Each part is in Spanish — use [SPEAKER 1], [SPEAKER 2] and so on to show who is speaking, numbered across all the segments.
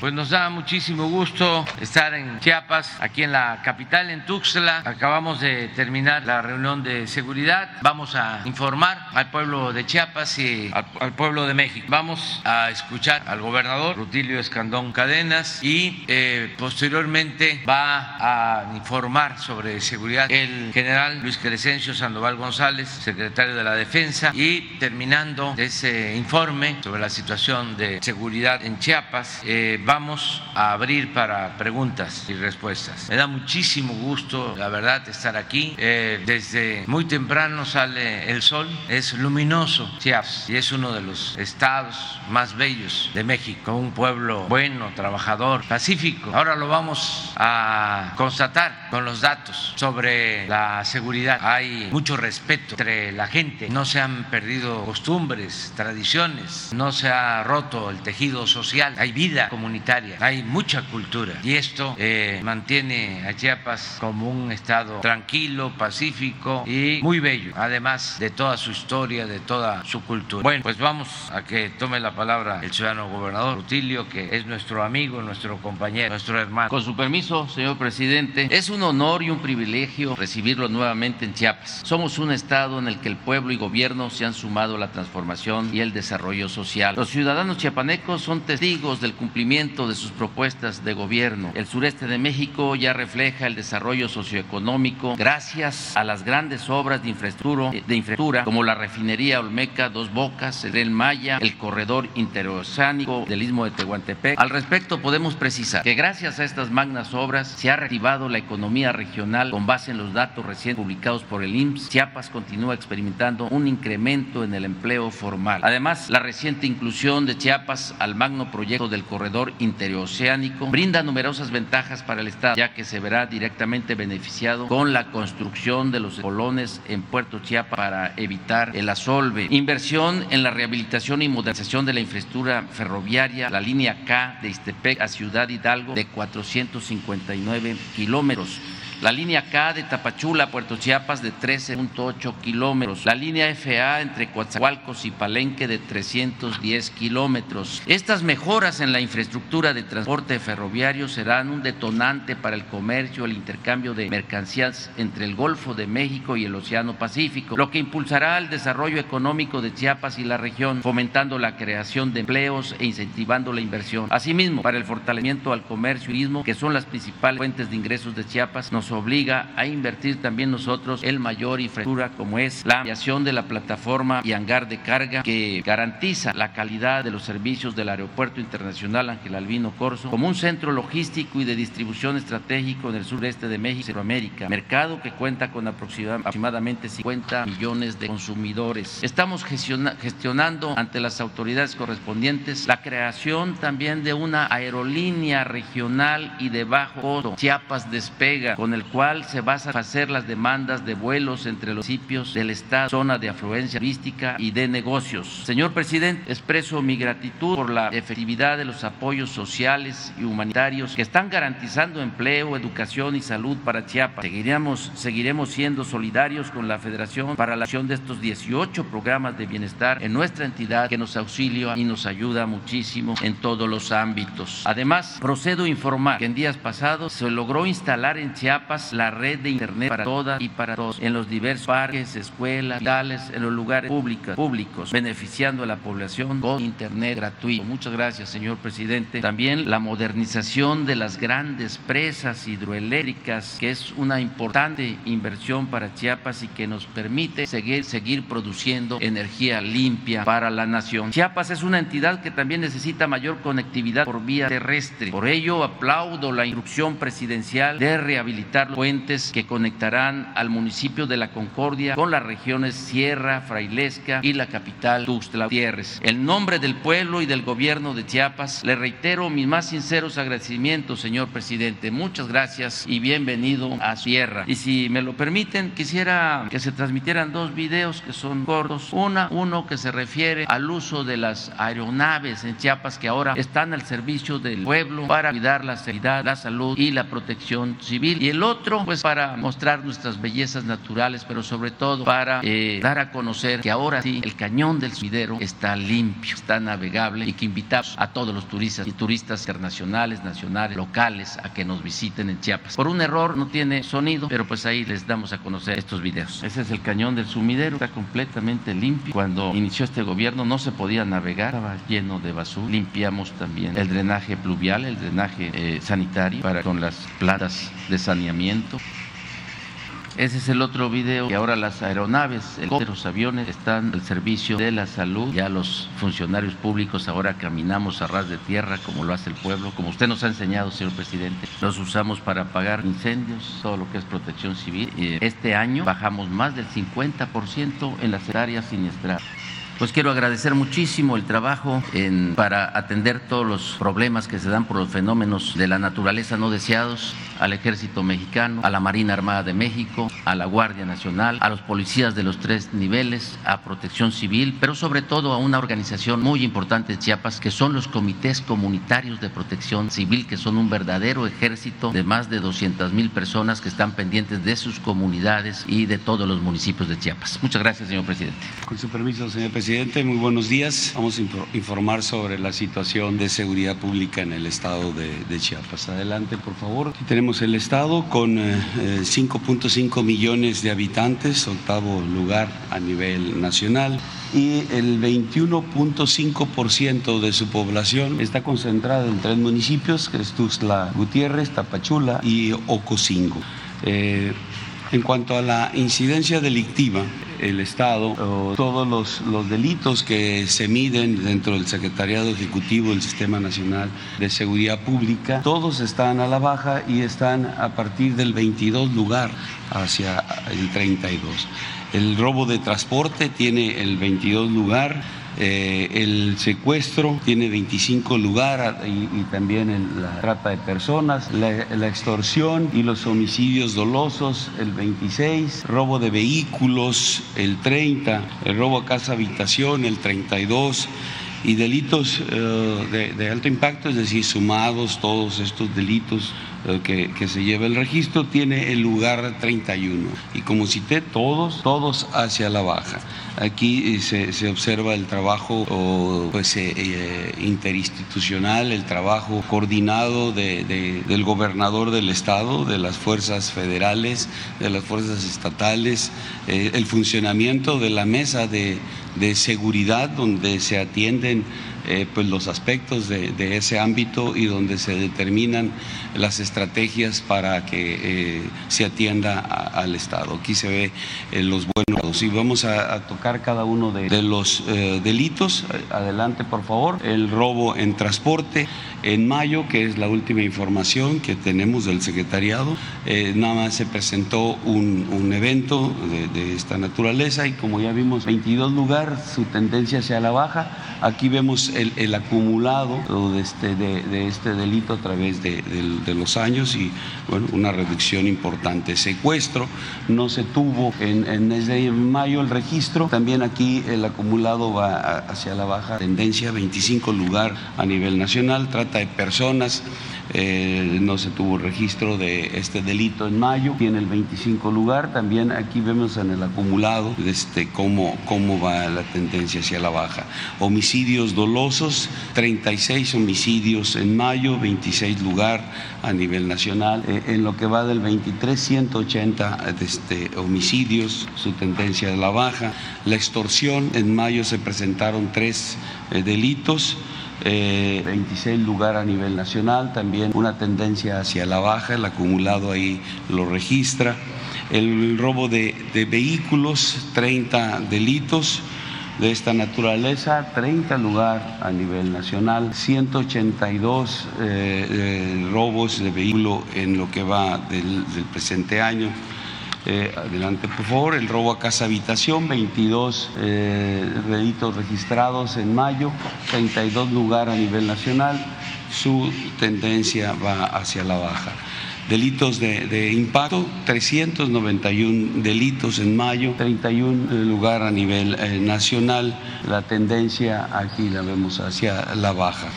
[SPEAKER 1] Pues nos da muchísimo gusto estar en Chiapas, aquí en la capital, en Tuxtla. Acabamos de terminar la reunión de seguridad. Vamos a informar al pueblo de Chiapas y al, pueblo de México. Vamos a escuchar al gobernador Rutilio Escandón Cadenas y eh, posteriormente va a informar sobre seguridad el general Luis Crescencio Sandoval González, secretario de la Defensa, y terminando ese informe sobre la situación de seguridad en Chiapas, eh, vamos a abrir para preguntas y respuestas. Me da muchísimo gusto, la verdad, estar aquí. Eh, desde muy temprano sale el sol, es luminoso Chiapas y es uno de los estados más bellos de México, un pueblo bueno, trabajador, pacífico. Ahora lo vamos a constatar con los datos sobre la seguridad. Hay mucho respeto entre la gente, no se han perdido costumbres, tradiciones, no se ha roto el tejido social, hay vida comunitaria, hay mucha cultura y esto eh, mantiene a Chiapas como un estado tranquilo, pacífico y muy bello, además de toda su historia, de toda su cultura. Bueno, pues vamos a que tome la palabra el ciudadano gobernador Rutilio, que es nuestro amigo, nuestro compañero, nuestro hermano.
[SPEAKER 2] Con su permiso, señor presidente, es un honor y un privilegio recibirlo nuevamente en Chiapas. Somos un estado en el que el pueblo y gobierno se han sumado a la transformación y el desarrollo social. Los ciudadanos chiapanecos son testigos del cumplimiento de sus propuestas de gobierno. El sureste de México ya refleja el desarrollo socioeconómico gracias a las grandes obras de infraestructura, de infraestructura como la refinería Olmeca Dos Bocas, el Maya, el corredor interoceánico del Istmo de Tehuantepec. Al respecto podemos precisar que gracias a estas magnas obras se ha reactivado la economía regional con base en los datos recién publicados por el IMSS. Chiapas continúa experimentando un incremento en el empleo formal. Además, la reciente inclusión de Chiapas al magno proyecto del corredor interoceánico brinda numerosas ventajas para el Estado, ya que se verá directamente beneficiado con la construcción de los colones en Puerto Chiapas para evitar el asolve. Inversión en la rehabilitación y modernización de la infraestructura ferroviaria, la línea K de Istepec a Ciudad Hidalgo de 459 kilómetros la línea K de Tapachula Puerto Chiapas de 13.8 kilómetros, la línea FA entre Coatzacoalcos y Palenque de 310 kilómetros. Estas mejoras en la infraestructura de transporte ferroviario serán un detonante para el comercio, el intercambio de mercancías entre el Golfo de México y el Océano Pacífico, lo que impulsará el desarrollo económico de Chiapas y la región, fomentando la creación de empleos e incentivando la inversión. Asimismo, para el fortalecimiento al comercio y turismo, que son las principales fuentes de ingresos de Chiapas, nos obliga a invertir también nosotros el mayor infraestructura como es la ampliación de la plataforma y hangar de carga que garantiza la calidad de los servicios del Aeropuerto Internacional Ángel Albino Corso como un centro logístico y de distribución estratégico en el sureste de México y Centroamérica, mercado que cuenta con aproximadamente 50 millones de consumidores. Estamos gestionando ante las autoridades correspondientes la creación también de una aerolínea regional y de bajo costo. Chiapas despega con el cual se va a hacer las demandas de vuelos entre los municipios del Estado, zona de afluencia turística y de negocios. Señor presidente, expreso mi gratitud por la efectividad de los apoyos sociales y humanitarios que están garantizando empleo, educación y salud para Chiapas. Seguiremos, seguiremos siendo solidarios con la Federación para la acción de estos 18 programas de bienestar en nuestra entidad que nos auxilia y nos ayuda muchísimo en todos los ámbitos. Además, procedo a informar que en días pasados se logró instalar en Chiapas la red de Internet para todas y para todos en los diversos parques, escuelas, en los lugares públicos, públicos, beneficiando a la población con Internet gratuito. Muchas gracias, señor presidente. También la modernización de las grandes presas hidroeléctricas, que es una importante inversión para Chiapas y que nos permite seguir, seguir produciendo energía limpia para la nación. Chiapas es una entidad que también necesita mayor conectividad por vía terrestre. Por ello, aplaudo la instrucción presidencial de rehabilitar puentes que conectarán al municipio de La Concordia con las regiones Sierra, Frailesca y la capital Tuxtla Gutiérrez. En nombre del pueblo y del gobierno de Chiapas, le reitero mis más sinceros agradecimientos, señor presidente. Muchas gracias y bienvenido a Sierra. Y si me lo permiten, quisiera que se transmitieran dos videos que son cortos. Una, uno que se refiere al uso de las aeronaves en Chiapas que ahora están al servicio del pueblo para cuidar la seguridad, la salud y la protección civil. Y el otro, pues para mostrar nuestras bellezas naturales, pero sobre todo para eh, dar a conocer que ahora sí el cañón del sumidero está limpio, está navegable y que invitamos a todos los turistas y turistas internacionales, nacionales, locales a que nos visiten en Chiapas. Por un error no tiene sonido, pero pues ahí les damos a conocer estos videos. Ese es el cañón del sumidero, está completamente limpio. Cuando inició este gobierno no se podía navegar, estaba lleno de basura. Limpiamos también el drenaje pluvial, el drenaje eh, sanitario con las plantas de saneamiento. Ese es el otro video que ahora las aeronaves, los aviones están al servicio de la salud. Ya los funcionarios públicos ahora caminamos a ras de tierra como lo hace el pueblo, como usted nos ha enseñado, señor presidente. Los usamos para apagar incendios, todo lo que es protección civil. Este año bajamos más del 50% en las áreas siniestradas. Pues quiero agradecer muchísimo el trabajo en, para atender todos los problemas que se dan por los fenómenos de la naturaleza no deseados al Ejército Mexicano, a la Marina Armada de México, a la Guardia Nacional, a los policías de los tres niveles, a Protección Civil, pero sobre todo a una organización muy importante de Chiapas que son los comités comunitarios de protección civil, que son un verdadero ejército de más de 200 mil personas que están pendientes de sus comunidades y de todos los municipios de Chiapas. Muchas gracias, señor presidente.
[SPEAKER 3] Con su permiso, señor presidente. Muy buenos días. Vamos a informar sobre la situación de seguridad pública en el estado de, Chiapas. Adelante, por favor. El estado con 5.5 eh, millones de habitantes, octavo lugar a nivel nacional y el 21.5% de su población está concentrada en tres municipios, que es Tuxtla Gutiérrez, Tapachula y Ocosingo. Eh, en cuanto a la incidencia delictiva, el Estado, todos los, los, delitos que se miden dentro del Secretariado Ejecutivo del Sistema Nacional de Seguridad Pública, todos están a la baja y están a partir del 22 lugar hacia el 32. El robo de transporte tiene el 22 lugar eh, el secuestro tiene 25 lugar y, también la trata de personas, la, extorsión y los homicidios dolosos el 26, robo de vehículos el 30, el robo a casa habitación el 32 y delitos eh, de, alto impacto, es decir, sumados todos estos delitos eh, que, se lleva el registro, tiene el lugar 31. Y como cité, todos, todos hacia la baja. Aquí eh, se, observa el trabajo pues, interinstitucional, el trabajo coordinado del gobernador del estado, de las fuerzas federales, de las fuerzas estatales, el funcionamiento de la mesa de de seguridad donde se atienden eh, pues los aspectos de, ese ámbito y donde se determinan las estrategias para que eh, se atienda al Estado. Aquí se ve eh, los buenos y vamos a, tocar cada uno de, los delitos. Adelante, por favor. El robo en transporte. En mayo, que es la última información que tenemos del secretariado, nada más se presentó un, evento de, de, esta naturaleza y como ya vimos, 22 lugares, su tendencia hacia la baja. Aquí vemos el, acumulado de este, de, este delito a través de, los años y bueno, una reducción importante. Secuestro no se tuvo en, en desde mayo el registro, también aquí el acumulado va hacia la baja tendencia, 25 lugar a nivel nacional, trata de personas. Eh, no se tuvo registro de este delito en mayo, tiene el 25 lugar, también aquí vemos en el acumulado este, cómo, cómo va la tendencia hacia la baja. Homicidios dolosos, 36 homicidios en mayo, 26 lugar a nivel nacional, eh, en lo que va del 23, 180 este, homicidios, su tendencia a la baja. La extorsión, en mayo se presentaron tres eh, delitos. 26 eh, lugar a nivel nacional, también una tendencia hacia la baja, el acumulado ahí lo registra. El robo de, vehículos, 30 delitos de esta naturaleza, 30 lugar a nivel nacional, 182 eh, eh, robos de vehículo en lo que va del presente año. Eh, adelante, por favor. El robo a casa habitación, 22 eh, delitos registrados en mayo, 32 lugar a nivel nacional. Su tendencia va hacia la baja. Delitos de, impacto, 391 delitos en mayo, 31 eh, lugar a nivel nacional. La tendencia aquí la vemos hacia la baja.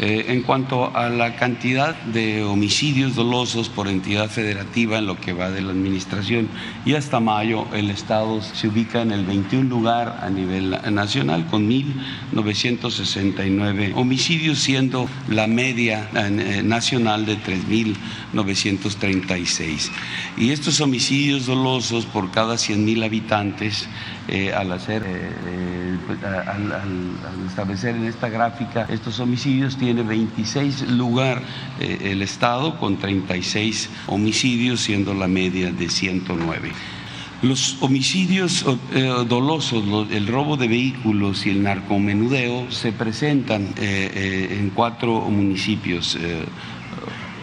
[SPEAKER 3] Eh, en cuanto a la cantidad de homicidios dolosos por entidad federativa en lo que va de la administración y hasta mayo el Estado se ubica en el 21 lugar a nivel nacional con 1.969 homicidios, siendo la media eh, nacional de 3.936. Y estos homicidios dolosos por cada 100.000 habitantes eh, al hacer, pues, al, establecer en esta gráfica estos homicidios tiene 26 lugar eh, el Estado con 36 homicidios, siendo la media de 109. Los homicidios eh, dolosos, el robo de vehículos y el narcomenudeo se presentan eh, en cuatro municipios.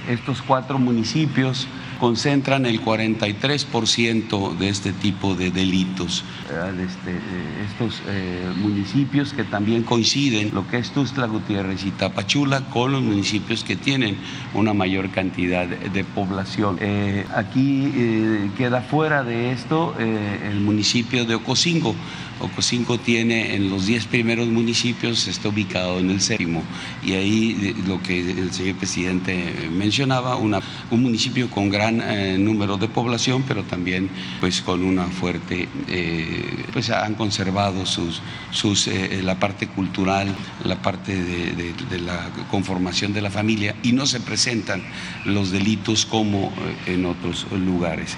[SPEAKER 3] estos cuatro municipios concentran el 43% de este tipo de delitos. Este, eh, estos eh, municipios que también coinciden, lo que es Tuzla Gutiérrez y Tapachula, con los municipios que tienen una mayor cantidad de población. Eh, aquí queda fuera de esto el municipio de Ocosingo. Ocosingo tiene en los 10 primeros municipios, está ubicado en el séptimo. Y ahí lo que el señor presidente mencionaba, una, un municipio con gran eh, número de población, pero también pues con una fuerte, eh, pues han conservado sus, sus, eh, la parte cultural, la parte de, la conformación de la familia y no se presentan los delitos como en otros lugares.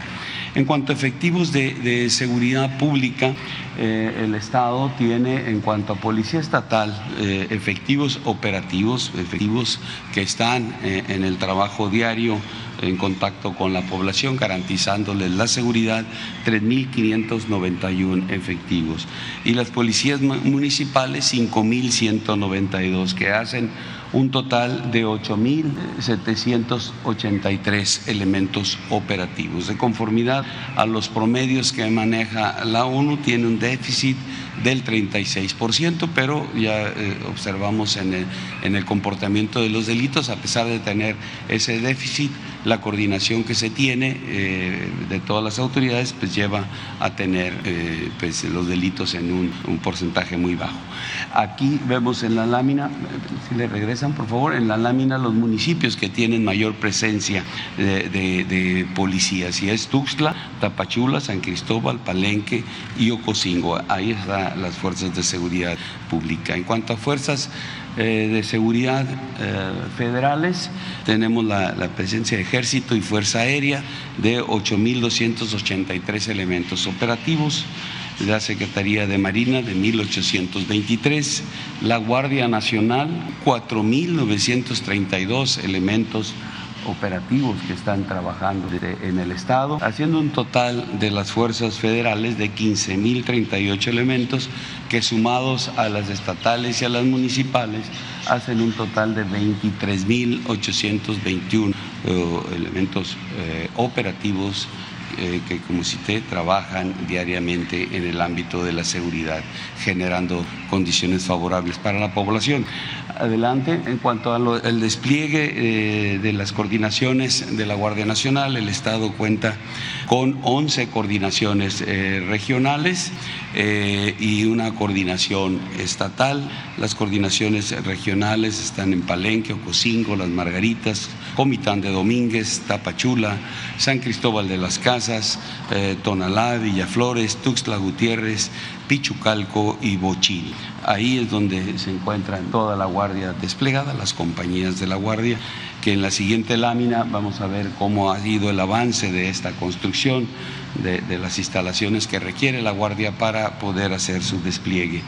[SPEAKER 3] En cuanto a efectivos de, seguridad pública, eh, el Estado tiene, en cuanto a Policía Estatal, eh, efectivos operativos, efectivos que están eh, en el trabajo diario en contacto con la población, garantizándoles la seguridad, 3.591 efectivos. Y las policías municipales, 5.192, que hacen un total de 8.783 elementos operativos. De conformidad a los promedios que maneja la ONU, tiene un déficit del 36%, pero ya eh, observamos en el, en el comportamiento de los delitos, a pesar de tener ese déficit, la coordinación que se tiene eh, de todas las autoridades pues lleva a tener eh, pues, los delitos en un, porcentaje muy bajo. Aquí vemos en la lámina, si le regresan por favor, en la lámina los municipios que tienen mayor presencia de, policías, y es Tuxtla, Tapachula, San Cristóbal, Palenque y Ocosingo. Ahí están las fuerzas de seguridad pública. En cuanto a fuerzas eh, de seguridad eh, federales, tenemos la, presencia de ejército y fuerza aérea de 8.283 elementos operativos, la Secretaría de Marina de 1.823, la Guardia Nacional 4.932 elementos operativos que están trabajando en el Estado, haciendo un total de las fuerzas federales de 15.038 elementos que sumados a las estatales y a las municipales hacen un total de 23.821 eh, elementos eh, operativos eh, que, como cité, trabajan diariamente en el ámbito de la seguridad, generando condiciones favorables para la población. Adelante, en cuanto al despliegue eh, de las coordinaciones de la Guardia Nacional, el Estado cuenta con 11 coordinaciones eh, regionales y una coordinación estatal. Las coordinaciones regionales están en Palenque, Ocosingo, Las Margaritas, Comitán de Domínguez, Tapachula, San Cristóbal de las Casas, eh, Tonalá, Villaflores, Tuxtla Gutiérrez, Pichucalco y Bochil. Ahí es donde se encuentran toda la guardia desplegada, las compañías de la guardia, que en la siguiente lámina vamos a ver cómo ha ido el avance de esta construcción de, las instalaciones que requiere la Guardia para poder hacer su despliegue.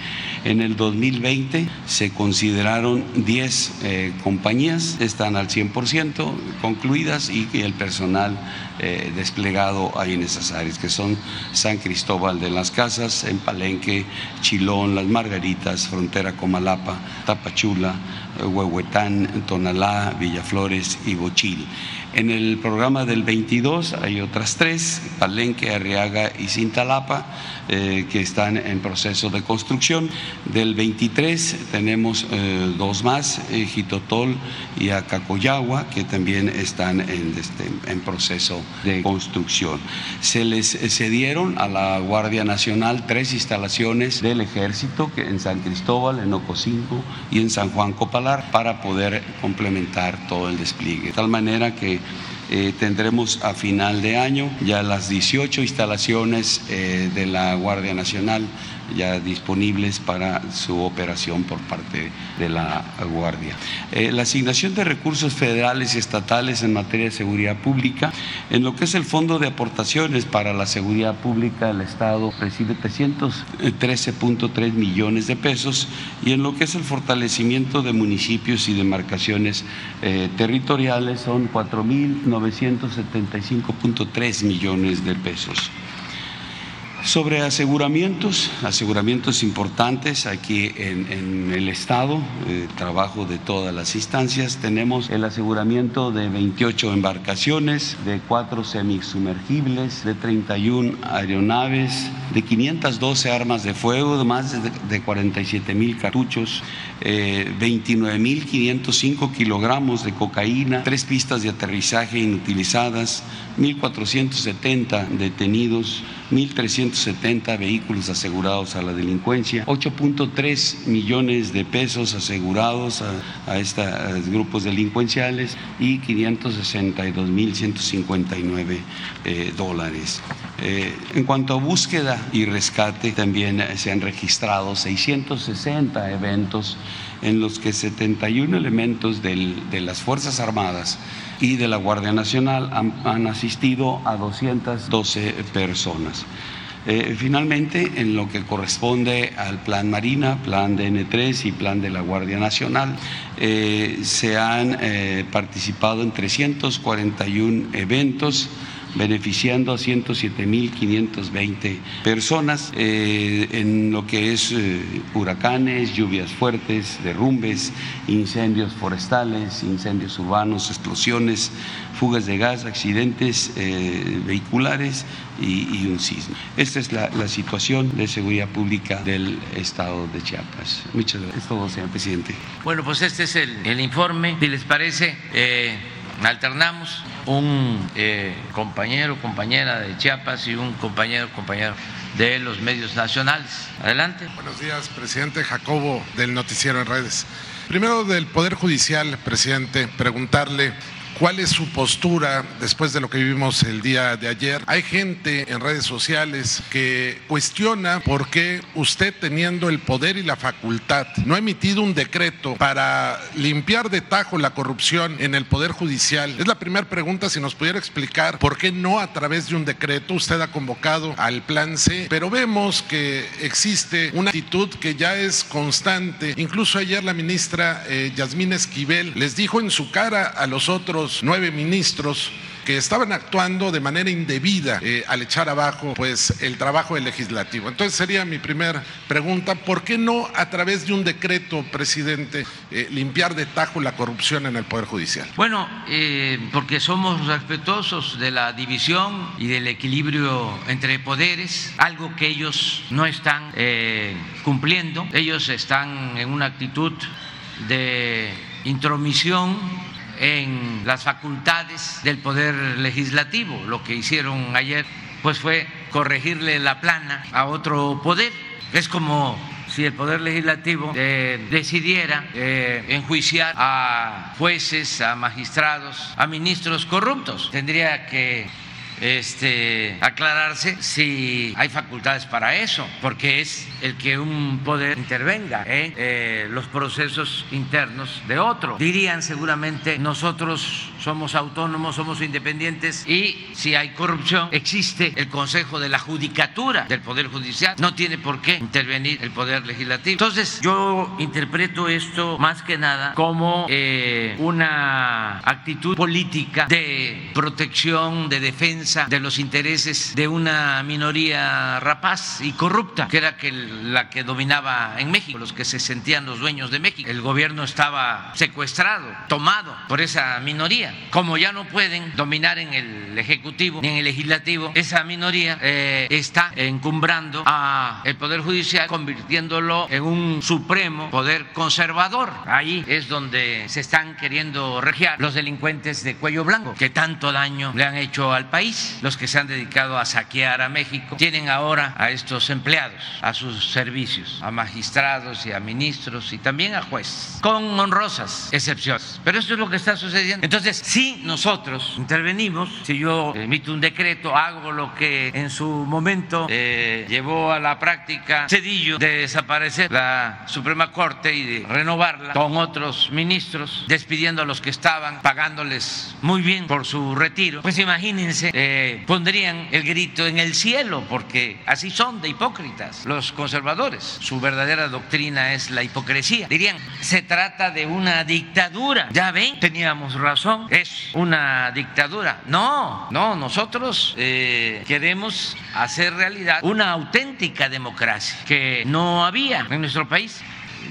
[SPEAKER 3] En el 2020 se consideraron 10 eh, compañías, están al 100% concluidas y, el personal eh, desplegado ahí en esas áreas, que son San Cristóbal de las Casas, en Palenque, Chilón, Las Margaritas, Frontera Comalapa, Tapachula, Huehuetán, Tonalá, Villaflores y Bochil. En el programa del 22 hay otras tres, Palenque, Arriaga y Cintalapa, eh, que están en proceso de construcción. Del 23 tenemos eh, dos más, eh, Jitotol y Acacoyagua, que también están en, este, en proceso de construcción. Se les cedieron a la Guardia Nacional tres instalaciones del ejército en San Cristóbal, en Ocosingo y en San Juan Copalar para poder complementar todo el despliegue. De tal manera que eh, tendremos a final de año ya las 18 instalaciones eh, de la Guardia Nacional ya disponibles para su operación por parte de la Guardia. Eh, la asignación de recursos federales y estatales en materia de seguridad pública, en lo que es el Fondo de Aportaciones para la Seguridad Pública, el Estado recibe 313.3 millones de pesos y en lo que es el fortalecimiento de municipios y demarcaciones eh, territoriales son 4.975.3 millones de pesos. Sobre aseguramientos, aseguramientos importantes aquí en, el Estado, eh, trabajo de todas las instancias, tenemos el aseguramiento de 28 embarcaciones, de 4 semisumergibles, de 31 aeronaves, de 512 armas de fuego, de más de, 47 mil cartuchos, eh, 29.505 kilogramos de cocaína, tres pistas de aterrizaje inutilizadas, 1.470 detenidos, 1.370 vehículos asegurados a la delincuencia, 8.3 millones de pesos asegurados a, estos grupos delincuenciales y 562.159 eh, dólares. Eh, en cuanto a búsqueda y rescate, también se han registrado 660 eventos en los que 71 elementos de las Fuerzas Armadas y de la Guardia Nacional han, asistido a 212 personas. Eh, finalmente, en lo que corresponde al Plan Marina, Plan DN3 y Plan de la Guardia Nacional, eh, se han eh, participado en 341 eventos beneficiando a 107.520 personas eh, en lo que es eh, huracanes, lluvias fuertes, derrumbes, incendios forestales, incendios urbanos, explosiones, fugas de gas, accidentes eh, vehiculares y, un sismo. Esta es la, situación de seguridad pública del estado de Chiapas. Muchas gracias. Es todo, señor presidente.
[SPEAKER 1] Bueno, pues este es el, el informe. Si les parece alternamos un eh, compañero, compañera de Chiapas y un compañero, compañero de los medios nacionales. Adelante.
[SPEAKER 4] Buenos días, presidente Jacobo del Noticiero en Redes. Primero del Poder Judicial, presidente, preguntarle ¿Cuál es su postura después de lo que vivimos el día de ayer? Hay gente en redes sociales que cuestiona por qué usted teniendo el poder y la facultad no ha emitido un decreto para limpiar de tajo la corrupción en el Poder Judicial. Es la primera pregunta, si nos pudiera explicar por qué no a través de un decreto usted ha convocado al Plan C, pero vemos que existe una actitud que ya es constante. Incluso ayer la ministra eh, Esquivel les dijo en su cara a los otros nueve ministros que estaban actuando de manera indebida eh, al echar abajo pues el trabajo del legislativo. Entonces sería mi primera pregunta, ¿por qué no a través de un decreto, presidente, eh, limpiar de tajo la corrupción en el Poder Judicial?
[SPEAKER 1] Bueno, eh, porque somos respetuosos de la división y del equilibrio entre poderes, algo que ellos no están cumpliendo, ellos están en una actitud de intromisión en las facultades del poder legislativo. Lo que hicieron ayer pues fue corregirle la plana a otro poder. Es como si el Poder Legislativo eh, decidiera eh, enjuiciar a jueces, a magistrados, a ministros corruptos. Tendría que este, aclararse si hay facultades para eso, porque es el que un poder intervenga en eh, los procesos internos de otro. Dirían seguramente nosotros somos autónomos, somos independientes y si hay corrupción existe el Consejo de la Judicatura del Poder Judicial, no tiene por qué intervenir el Poder Legislativo. Entonces yo interpreto esto más que nada como eh, una actitud política de protección, de defensa de los intereses de una minoría rapaz y corrupta, que era la que dominaba en México, los que se sentían los dueños de México. El gobierno estaba secuestrado, tomado por esa minoría. Como ya no pueden dominar en el Ejecutivo ni en el Legislativo, esa minoría eh, está encumbrando a el Poder Judicial, convirtiéndolo en un supremo poder conservador. Ahí es donde se están queriendo regiar los delincuentes de cuello blanco que tanto daño le han hecho al país. los que se han dedicado a saquear a México, tienen ahora a estos empleados, a sus servicios, a magistrados y a ministros y también a jueces, con honrosas excepciones. Pero esto es lo que está sucediendo. Entonces, si nosotros intervenimos, si yo emito un decreto, hago lo que en su momento eh, llevó a la práctica Cedillo de desaparecer la Suprema Corte y de renovarla con otros ministros, despidiendo a los que estaban, pagándoles muy bien por su retiro, pues imagínense, eh, pondrían el grito en el cielo, porque así son de hipócritas los conservadores. Su verdadera doctrina es la hipocresía. Dirían, se trata de una dictadura. Ya ven, teníamos razón, es una dictadura. No, no, nosotros eh, queremos hacer realidad una auténtica democracia que no había en nuestro país.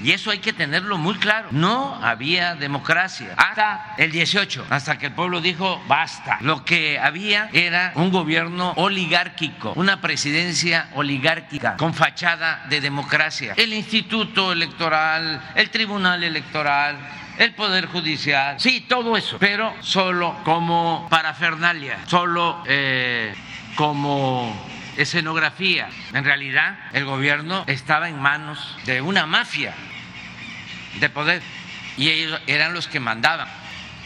[SPEAKER 1] Y eso hay que tenerlo muy claro. No había democracia hasta el 18, hasta que el pueblo dijo basta. Lo que había era un gobierno oligárquico, una presidencia oligárquica con fachada de democracia. El instituto electoral, el tribunal electoral, el Poder Judicial, sí, todo eso, pero solo como parafernalia, solo eh, como escenografía. En realidad, el gobierno estaba en manos de una mafia de poder. Y ellos eran los que mandaban.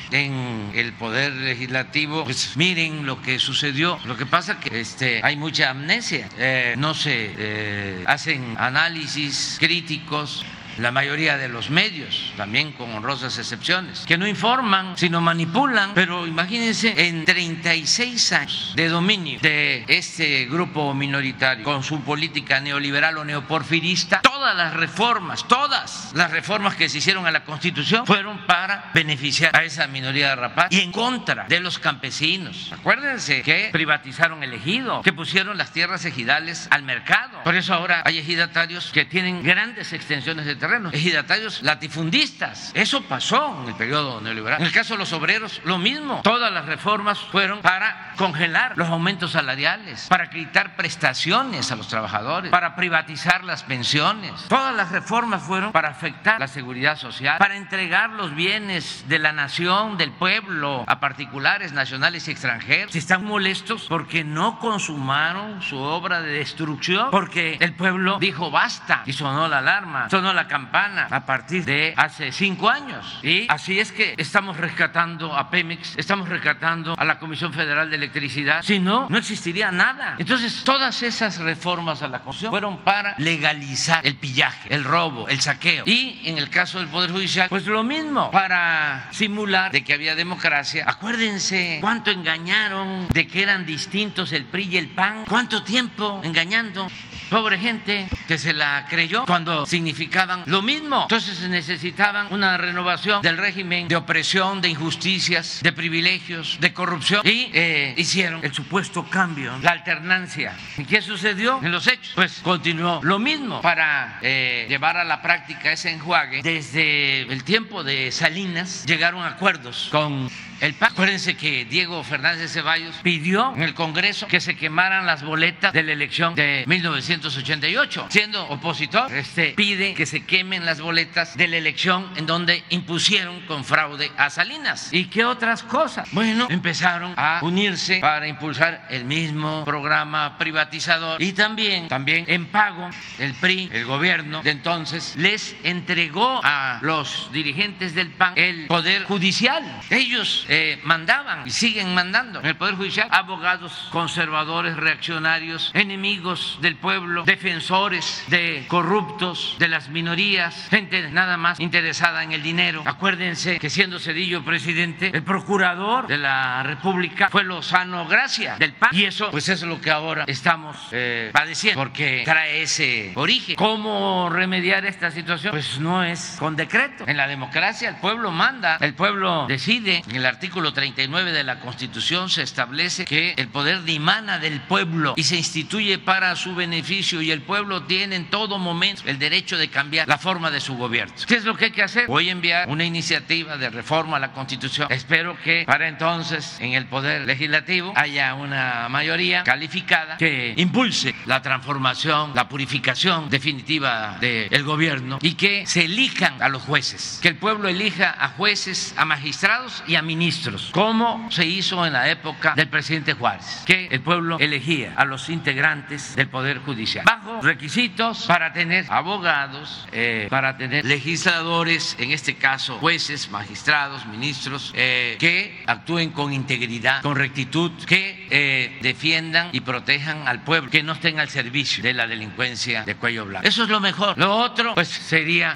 [SPEAKER 1] En el poder legislativo, pues miren lo que sucedió. Lo que pasa que este, hay mucha amnesia, eh, no se eh, hacen análisis críticos la mayoría de los medios, también con honrosas excepciones, que no informan, sino manipulan. Pero imagínense, en 36 años de dominio de este grupo minoritario, con su política neoliberal o neoporfirista, todas las reformas, todas las reformas que se hicieron a la Constitución fueron para beneficiar a esa minoría de rapaz y en contra de los campesinos. Acuérdense que privatizaron el ejido, que pusieron las tierras ejidales al mercado. Por eso ahora hay ejidatarios que tienen grandes extensiones de terreno, ejidatarios latifundistas. Eso pasó en el periodo neoliberal. En el caso de los obreros, lo mismo. Todas las reformas fueron para congelar los aumentos salariales, para quitar prestaciones a los trabajadores, para privatizar las pensiones. Todas las reformas fueron para afectar la seguridad social, para entregar los bienes de la nación, del pueblo, a particulares nacionales y extranjeros. Si están molestos porque no consumaron su obra de destrucción, porque el pueblo dijo basta y sonó la alarma, sonó la campana a partir de hace cinco años. Y así es que estamos rescatando a Pemex, estamos rescatando a la Comisión Federal de Electricidad. Si no, no existiría nada. Entonces, todas esas reformas a la Constitución fueron para legalizar el pillaje, el robo, el saqueo. Y en el caso del Poder Judicial, pues lo mismo, para simular de que había democracia. Acuérdense cuánto engañaron de que eran distintos el PRI y el PAN. ¿Cuánto tiempo engañando? Pobre gente que se la creyó cuando significaban lo mismo. Entonces necesitaban una renovación del régimen de opresión, de injusticias, de privilegios, de corrupción. Y eh, hicieron el supuesto cambio, la alternancia. ¿Y qué sucedió en los hechos? Pues continuó lo mismo para eh, llevar a la práctica ese enjuague. Desde el tiempo de Salinas llegaron acuerdos con el PAN. Acuérdense que Diego Fernández de Ceballos pidió en el Congreso que se quemaran las boletas de la elección de 1988. Siendo opositor, este, pide que se quemen las boletas de la elección en donde impusieron con fraude a Salinas. ¿Y qué otras cosas? Bueno, empezaron a unirse para impulsar el mismo programa privatizador y también, también en pago el PRI, el gobierno de entonces, les entregó a los dirigentes del PAN el poder judicial. Ellos eh, mandaban y siguen mandando en el Poder Judicial abogados conservadores, reaccionarios, enemigos del pueblo, defensores de corruptos, de las minorías, gente nada más interesada en el dinero. Acuérdense que siendo Cedillo presidente, el procurador de la República fue Lozano Gracia del PAN. Y eso, pues es lo que ahora estamos eh, padeciendo, porque trae ese origen. ¿Cómo remediar esta situación? Pues no es con decreto. En la democracia el pueblo manda, el pueblo decide. En el artículo 39 de la Constitución se establece que el poder dimana del pueblo y se instituye para su beneficio y el pueblo tiene en todo momento el derecho de cambiar la forma de su gobierno. ¿Qué es lo que hay que hacer? Voy a enviar una iniciativa de reforma a la Constitución. Espero que para entonces en el poder legislativo haya una mayoría calificada que impulse la transformación, la purificación definitiva del gobierno y que se elijan a los jueces, que el pueblo elija a jueces, a magistrados y a ministros ministros, como se hizo en la época del presidente Juárez, que el pueblo elegía a los integrantes del Poder Judicial, bajo requisitos para tener abogados, eh, para tener legisladores, en este caso jueces, magistrados, ministros, eh, que actúen con integridad, con rectitud, que eh, defiendan y protejan al pueblo, que no estén al servicio de la delincuencia de cuello blanco. Eso es lo mejor. Lo otro, pues sería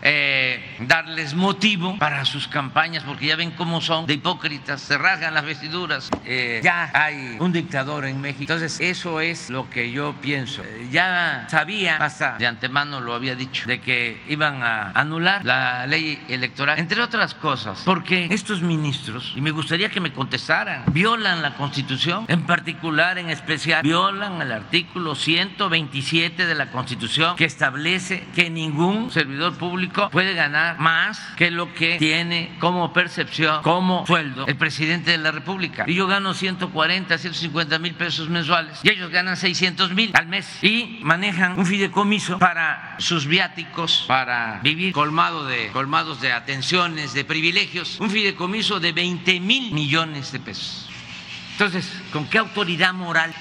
[SPEAKER 1] darles motivo para sus campañas, porque ya ven cómo son de hipócritas, se rasgan las vestiduras. ya hay un dictador en México. Entonces, eso es lo que yo pienso. ya sabía, hasta de antemano lo había dicho, de que iban a anular la ley electoral, entre otras cosas, porque estos ministros, y me gustaría que me contestaran, violan la Constitución, en particular, en especial, violan el artículo 127 de la Constitución que establece que ningún servidor público puede ganar más que lo que tiene como percepción, como sueldo, el presidente de la República. Y yo gano 140, 150 mil pesos mensuales y ellos ganan 600 mil al mes y manejan un fideicomiso para sus viáticos, para vivir colmado de, colmados de atenciones, de privilegios, un fideicomiso de 20 mil millones de pesos. Entonces, ¿con qué autoridad moral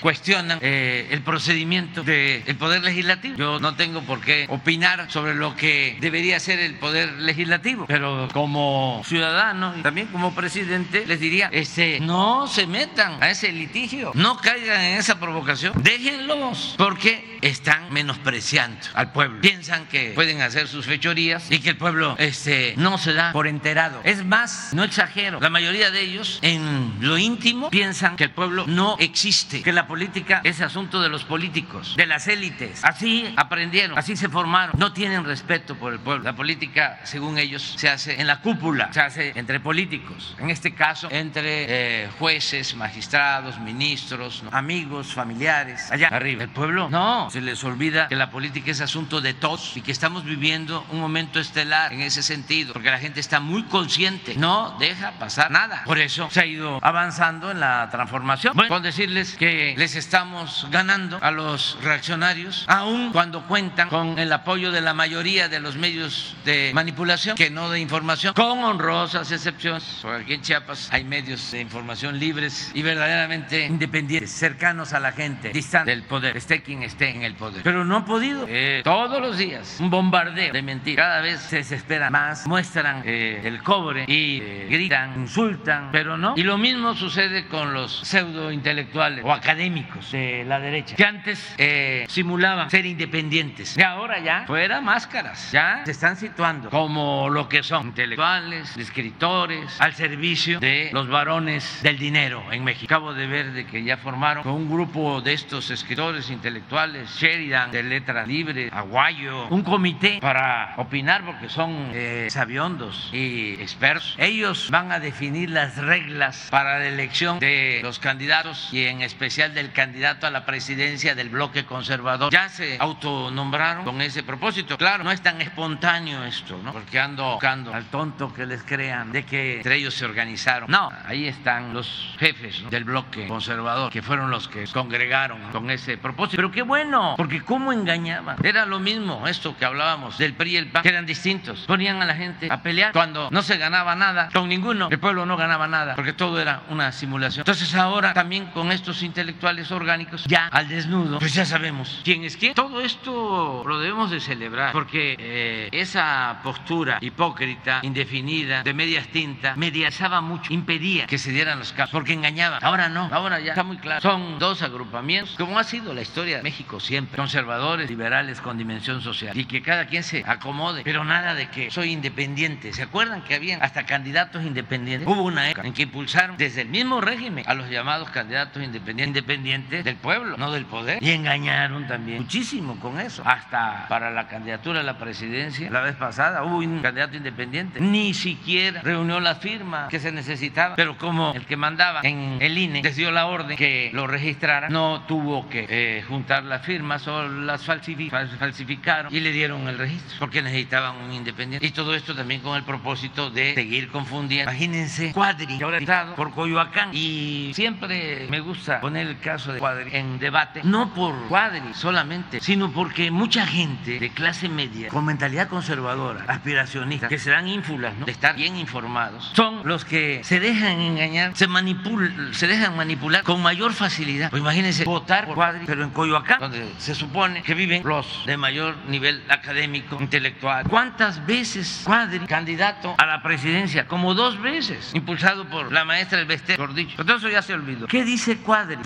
[SPEAKER 1] cuestionan eh, el procedimiento del Poder Legislativo. Yo no tengo por qué opinar sobre lo que debería ser el Poder Legislativo, pero como ciudadano y también como presidente les diría, este, no se metan a ese litigio, no caigan en esa provocación, déjenlos, porque están menospreciando al pueblo. Piensan que pueden hacer sus fechorías y que el pueblo este, no se da por enterado. Es más, no exagero, la mayoría de ellos en lo íntimo piensan que el pueblo no existe, que la política es asunto de los políticos, de las élites. Así aprendieron, así se formaron. No tienen respeto por el pueblo. La política, según ellos, se hace en la cúpula, se hace entre políticos. En este caso, entre eh, jueces, magistrados, ministros, amigos, familiares, allá arriba. El pueblo, no, se les olvida que la política es asunto de todos y que estamos viviendo un momento estelar en ese sentido, porque la gente está muy consciente, no deja pasar nada. Por eso se ha ido avanzando en la transformación. Bueno, con decirles que les estamos ganando a los reaccionarios, aun cuando cuentan con el apoyo de la mayoría de los medios de manipulación, que no de información, con honrosas excepciones. Porque aquí en Chiapas hay medios de información libres y verdaderamente independientes, cercanos a la gente, distantes del poder, esté quien esté en el poder. Pero no ha podido. Eh, todos los días, un bombardeo de mentiras. Cada vez se desesperan más, muestran eh, el cobre y eh, gritan, insultan, pero no. Y lo mismo sucede con los pseudo intelectuales o académicos de la derecha, que antes eh, simulaban ser independientes y ahora ya fuera máscaras, ya se están situando como lo que son intelectuales, escritores, al servicio de los varones del dinero en México. Acabo de ver de que ya formaron con un grupo de estos escritores intelectuales, Sheridan de Letra Libre, Aguayo, un comité para opinar porque son eh, sabiondos y expertos. Ellos van a definir las reglas para la elección de los candidatos y en especial del candidato a la presidencia del bloque conservador. Ya se autonombraron con ese propósito. Claro, no es tan espontáneo esto, ¿no? Porque ando buscando al tonto que les crean de que entre ellos se organizaron. No, ahí están los jefes del bloque conservador, que fueron los que congregaron con ese propósito. Pero qué bueno, porque cómo engañaban. Era lo mismo esto que hablábamos del PRI y el PAN, que eran distintos. Ponían a la gente a pelear cuando no se ganaba nada con ninguno. El pueblo no ganaba nada, porque todo era una simulación. Entonces ahora también con estos intelectuales orgánicos ya al desnudo, pues ya sabemos quién es quién. Todo esto lo debemos de celebrar porque eh, esa postura hipócrita, indefinida, de medias tintas, mediazaba mucho, impedía que se dieran los casos, porque engañaba. Ahora no, ahora ya está muy claro. Son dos agrupamientos, como ha sido la historia de México siempre, conservadores, liberales con dimensión social, y que cada quien se acomode, pero nada de que soy independiente. ¿Se acuerdan que habían hasta candidatos independientes? Hubo una época en que impulsaron desde el mismo régimen a los llamados candidatos independientes del pueblo, no del poder. Y engañaron también muchísimo con eso. Hasta para la candidatura a la presidencia, la vez pasada hubo un candidato independiente. Ni siquiera reunió la firma que se necesitaba. Pero como el que mandaba en el INE les dio la orden que lo registrara, no tuvo que eh, juntar las firmas o las falsificaron y le dieron el registro porque necesitaban un independiente. Y todo esto también con el propósito de seguir confundiendo. Imagínense, Cuadri, que ahora estado por Coyoacán y siempre me gusta poner el el caso de Cuadri en debate, no por Cuadri solamente, sino porque mucha gente de clase media, con mentalidad conservadora, aspiracionista, que se dan ínfulas ¿no? de estar bien informados, son los que se dejan engañar, se, manipul se dejan manipular con mayor facilidad. Pues imagínense votar por Cuadri, pero en Coyoacán, donde se supone que viven los de mayor nivel académico, intelectual. ¿Cuántas veces Cuadri, candidato a la presidencia? Como dos veces, impulsado por la maestra del por dicho. Pero eso ya se olvidó. ¿Qué dice Cuadri?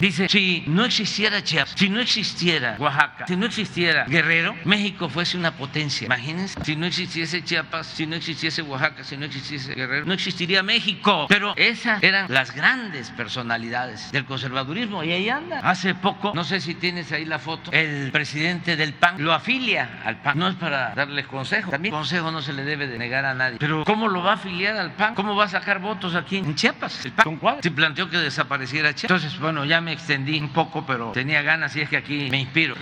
[SPEAKER 1] Dice, si no existiera Chiapas, si no existiera Oaxaca, si no existiera Guerrero, México fuese una potencia. Imagínense, si no existiese Chiapas, si no existiese Oaxaca, si no existiese Guerrero, no existiría México. Pero esas eran las grandes personalidades del conservadurismo y ahí anda. Hace poco, no sé si tienes ahí la foto, el presidente del PAN lo afilia al PAN. No es para darles consejo, también consejo no se le debe de negar a nadie. Pero ¿cómo lo va a afiliar al PAN? ¿Cómo va a sacar votos aquí en Chiapas? El PAN con Se planteó que desapareciera Chiapas. Entonces, bueno, ya me extendí un poco, pero tenía ganas y es que aquí me inspiro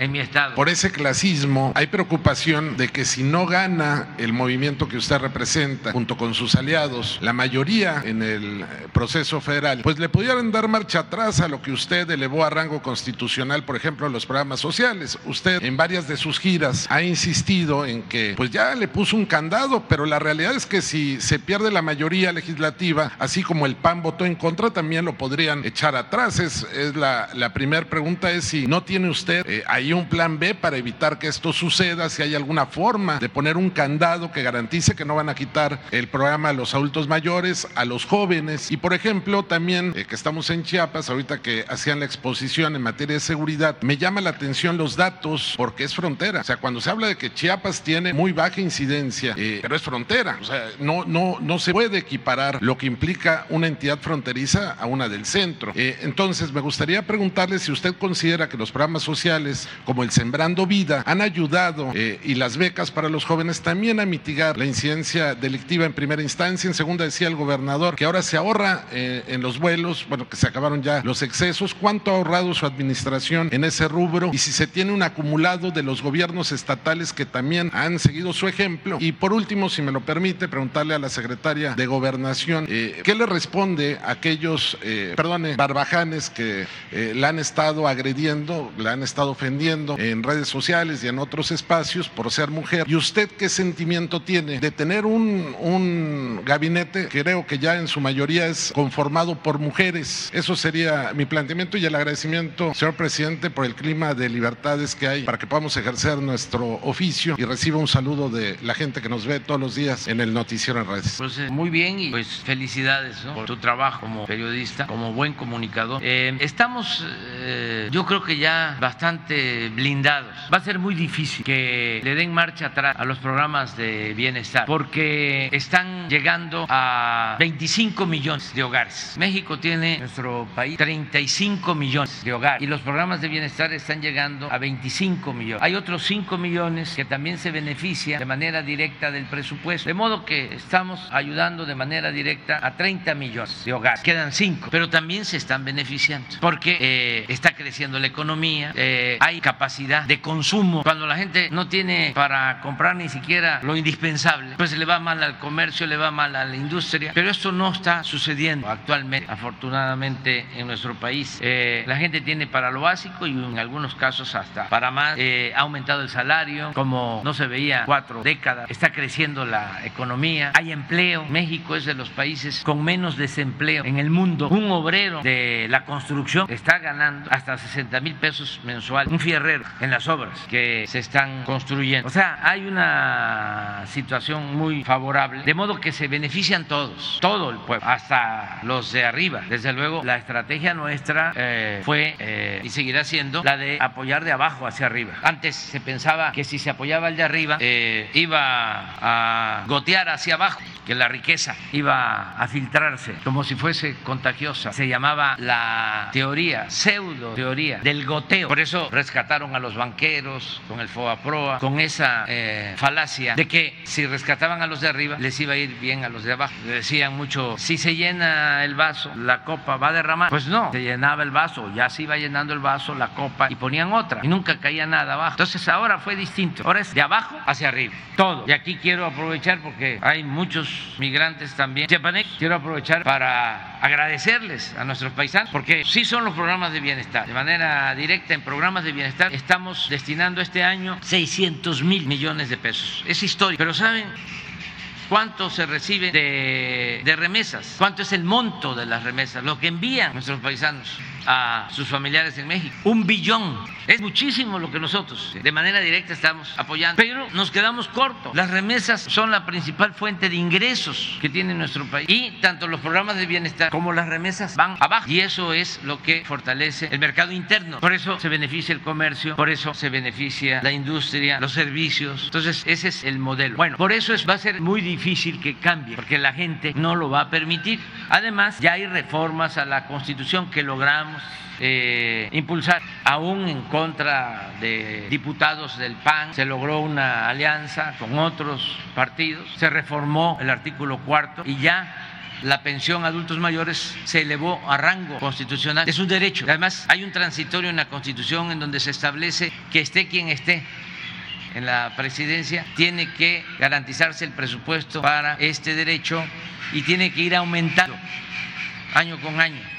[SPEAKER 1] en mi estado.
[SPEAKER 4] Por ese clasismo, hay preocupación de que si no gana el movimiento que usted representa, junto con sus aliados, la mayoría en el proceso federal, pues le pudieran dar marcha atrás a lo que usted elevó a rango constitucional, por ejemplo, los programas sociales. Usted en varias de sus giras ha insistido en que pues ya le puso un candado, pero la realidad es que si se pierde la mayoría legislativa, así como el PAN votó en contra, también lo podrían echar atrás. Es, es la, la primera pregunta es si no tiene usted eh, ahí un plan B para evitar que esto suceda, si hay alguna forma de poner un candado que garantice que no van a quitar el programa a los adultos mayores, a los jóvenes. Y por ejemplo, también eh, que estamos en Chiapas, ahorita que hacían la exposición en materia de seguridad, me llama la atención los datos porque es frontera. O sea, cuando se habla de que Chiapas tiene muy baja incidencia, eh, pero es frontera, o sea, no, no, no se puede equiparar lo que implica una entidad fronteriza a una del centro. Entonces, me gustaría preguntarle si usted considera que los programas sociales como el Sembrando Vida han ayudado eh, y las becas para los jóvenes también a mitigar la incidencia delictiva en primera instancia. En segunda decía el gobernador que ahora se ahorra eh, en los vuelos, bueno, que se acabaron ya los excesos. ¿Cuánto ha ahorrado su administración en ese rubro? Y si se tiene un acumulado de los gobiernos estatales que también han seguido su ejemplo. Y por último, si me lo permite, preguntarle a la secretaria de Gobernación, eh, ¿qué le responde a aquellos, perdone, barbajanes que la han estado agrediendo, la han estado ofendiendo en redes sociales y en otros espacios por ser mujer. ¿Y usted qué sentimiento tiene de tener un, un gabinete creo que ya en su mayoría es conformado por mujeres? Eso sería mi planteamiento y el agradecimiento, señor presidente, por el clima de libertades que hay para que podamos ejercer nuestro oficio y reciba un saludo de la gente que nos ve todos los días en el noticiero en redes.
[SPEAKER 1] Pues eh, muy bien y pues felicidades por tu trabajo como periodista, como buen comunicador. Eh, estamos, eh, yo creo que ya bastante blindados. Va a ser muy difícil que le den marcha atrás a los programas de bienestar porque están llegando a 25 millones de hogares. México tiene, nuestro país, 35 millones de hogares y los programas de bienestar están llegando a 25 millones. Hay otros 5 millones que también se benefician de manera directa del presupuesto. De modo que estamos ayudando de manera directa a 30 millones de hogares. Quedan 5, pero también se están beneficiando porque eh, está creciendo la economía, eh, hay capacidad de consumo. Cuando la gente no tiene para comprar ni siquiera lo indispensable, pues le va mal al comercio, le va mal a la industria. Pero esto no está sucediendo actualmente, afortunadamente, en nuestro país. Eh, la gente tiene para lo básico y en algunos casos hasta para más. Eh, ha aumentado el salario como no se veía cuatro décadas. Está creciendo la economía. Hay empleo. México es de los países con menos desempleo en el mundo. Un obrero de la construcción está ganando hasta 60 mil pesos mensuales, un fierrero en las obras que se están construyendo. O sea, hay una situación muy favorable, de modo que se benefician todos, todo el pueblo, hasta los de arriba. Desde luego, la estrategia nuestra eh, fue eh, y seguirá siendo la de apoyar de abajo hacia arriba. Antes se pensaba que si se apoyaba el de arriba, eh, iba a gotear hacia abajo, que la riqueza iba a filtrarse como si fuese contagiosa. Se llamaba la teoría, pseudo teoría del goteo. Por eso rescataron a los banqueros con el FOA-PROA, con esa eh, falacia de que si rescataban a los de arriba, les iba a ir bien a los de abajo. Decían mucho, si se llena el vaso, la copa va a derramar. Pues no, se llenaba el vaso, ya se iba llenando el vaso, la copa, y ponían otra, y nunca caía nada abajo. Entonces ahora fue distinto, ahora es de abajo hacia arriba, todo. Y aquí quiero aprovechar porque hay muchos migrantes también. Quiero aprovechar para agradecerles a nuestros porque sí son los programas de bienestar. De manera directa, en programas de bienestar, estamos destinando este año 600 mil millones de pesos. Es histórico. Pero ¿saben? cuánto se recibe de, remesas, cuánto es el monto de las remesas, lo que envían nuestros paisanos a sus familiares en México. Un billón. Es muchísimo lo que nosotros de manera directa estamos apoyando. Pero nos quedamos cortos. Las remesas son la principal fuente de ingresos que tiene nuestro país. Y tanto los programas de bienestar como las remesas van abajo. Y eso es lo que fortalece el mercado interno. Por eso se beneficia el comercio, por eso se beneficia la industria, los servicios. Entonces, ese es el modelo. Bueno, por eso es, va a ser muy difícil que cambie, porque la gente no lo va a permitir. Además, ya hay reformas a la Constitución que logramos eh, impulsar, aún en contra de diputados del PAN, se logró una alianza con otros partidos, se reformó el artículo cuarto y ya la pensión a adultos mayores se elevó a rango constitucional. Es un derecho. Además, hay un transitorio en la Constitución en donde se establece que esté quien esté en la presidencia, tiene que garantizarse el presupuesto para este derecho y tiene que ir aumentando año con año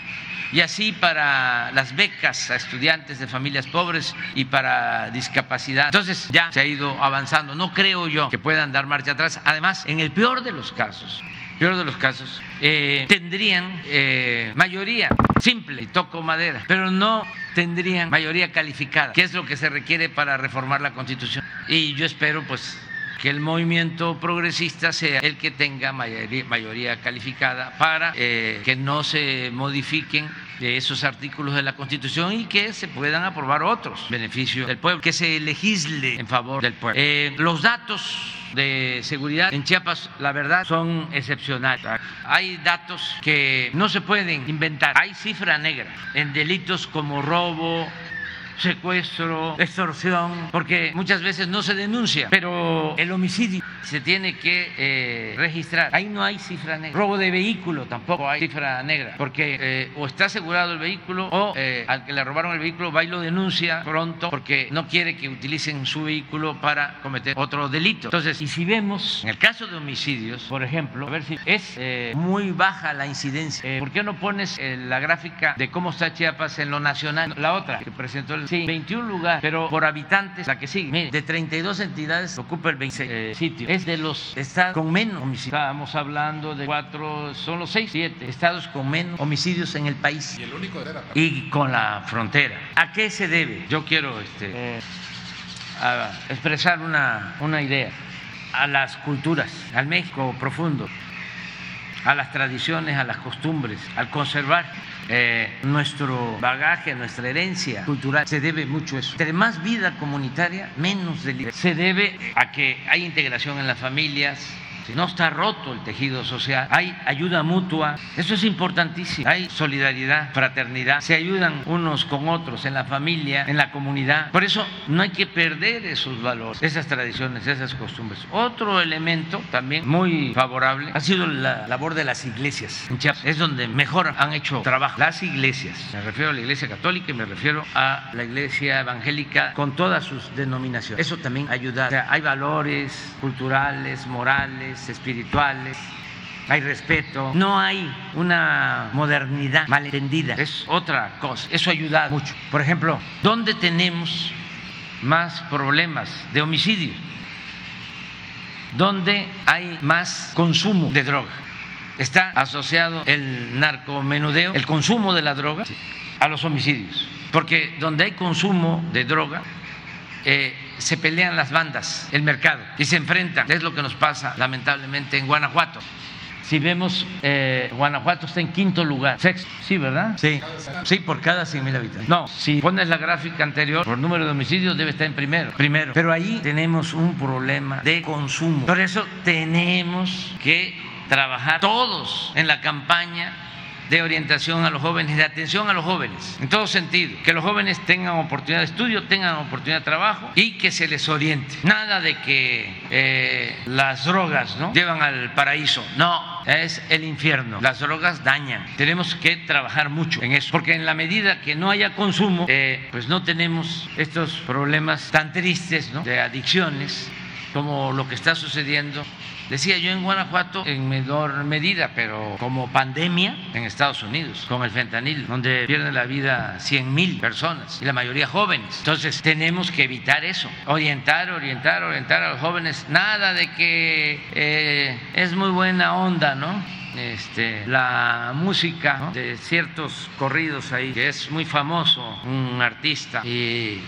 [SPEAKER 1] y así para las becas a estudiantes de familias pobres y para discapacidad. Entonces ya se ha ido avanzando. No creo yo que puedan dar marcha atrás. Además, en el peor de los casos, peor de los casos, eh, tendrían eh, mayoría simple, toco madera, pero no tendrían mayoría calificada, que es lo que se requiere para reformar la Constitución. Y yo espero, pues, que el movimiento progresista sea el que tenga mayoría, calificada para eh, que no se modifiquen esos artículos de la Constitución y que se puedan aprobar otros beneficios del pueblo, que se legisle en favor del pueblo. Eh, los datos de seguridad en Chiapas, la verdad, son excepcionales. Hay datos que no se pueden inventar. Hay cifra negra en delitos como robo, secuestro, extorsión, porque muchas veces no se denuncia, pero el homicidio se tiene que eh, registrar. Ahí no hay cifra negra. Robo de vehículo tampoco hay cifra negra, porque eh, o está asegurado el vehículo o eh, al que le robaron el vehículo va y lo denuncia pronto porque no quiere que utilicen su vehículo para cometer otro delito. Entonces, y si vemos en el caso de homicidios, por ejemplo, a ver si es muy baja la incidencia. ¿Por qué no pones la gráfica de cómo está Chiapas en lo nacional? La otra que presentó el Sí, 21 lugares, pero por habitantes, la que sigue. Mire, de 32 entidades ocupa el 20 eh, sitio. Es de los estados con menos homicidios. Estábamos hablando de cuatro, son los seis, siete estados con menos homicidios en el país.
[SPEAKER 4] Y el único era.
[SPEAKER 1] Y con la frontera. ¿A qué se debe? Yo quiero este, eh, expresar una, una idea. A las culturas, al México profundo, a las tradiciones, a las costumbres, al conservar eh, nuestro bagaje, nuestra herencia cultural. Se debe mucho a eso. De más vida comunitaria, menos delito. Se debe a que hay integración en las familias, no está roto el tejido social, hay ayuda mutua, eso es importantísimo, hay solidaridad, fraternidad, se ayudan unos con otros en la familia, en la comunidad. Por eso no hay que perder esos valores, esas tradiciones, esas costumbres. Otro elemento también muy favorable ha sido la labor de las iglesias en Chiapas, es donde mejor han hecho trabajo. Las iglesias, me refiero a la iglesia católica y me refiero a la iglesia evangélica con todas sus denominaciones. Eso también ayuda. hay valores culturales, morales, espirituales, hay respeto, no hay una modernidad malentendida, es otra cosa, eso ayuda mucho. Por ejemplo, ¿dónde tenemos más problemas de homicidio? ¿Dónde hay más consumo de droga? Está asociado el narcomenudeo, el consumo de la droga, a los homicidios. Porque donde hay consumo de droga, eh, se pelean las bandas, el mercado, y se enfrentan. Es lo que nos pasa lamentablemente en Guanajuato. Si vemos, eh, Guanajuato está en quinto lugar. Sexto, sí, ¿verdad? Sí, sí, por cada 100 mil habitantes. No, si pones la gráfica anterior, por número de homicidios debe estar en primero. Primero. Pero ahí tenemos un problema de consumo. Por eso tenemos que trabajar todos en la campaña de orientación a los jóvenes, de atención a los jóvenes, en todo sentido, que los jóvenes tengan oportunidad de estudio, tengan oportunidad de trabajo y que se les oriente. Nada de que eh, las drogas ¿no? llevan al paraíso, no, es el infierno. Las drogas dañan. Tenemos que trabajar mucho en eso, porque en la medida que no haya consumo, eh, pues no tenemos estos problemas tan tristes ¿no? de adicciones como lo que está sucediendo Decía yo en Guanajuato en menor medida, pero como pandemia en Estados Unidos, con el fentanil, donde pierden la vida 100 mil personas y la mayoría jóvenes. Entonces tenemos que evitar eso, orientar, orientar, orientar a los jóvenes. Nada de que eh, es muy buena onda, ¿no? Este, la música de ciertos corridos ahí, que es muy famoso, un artista, y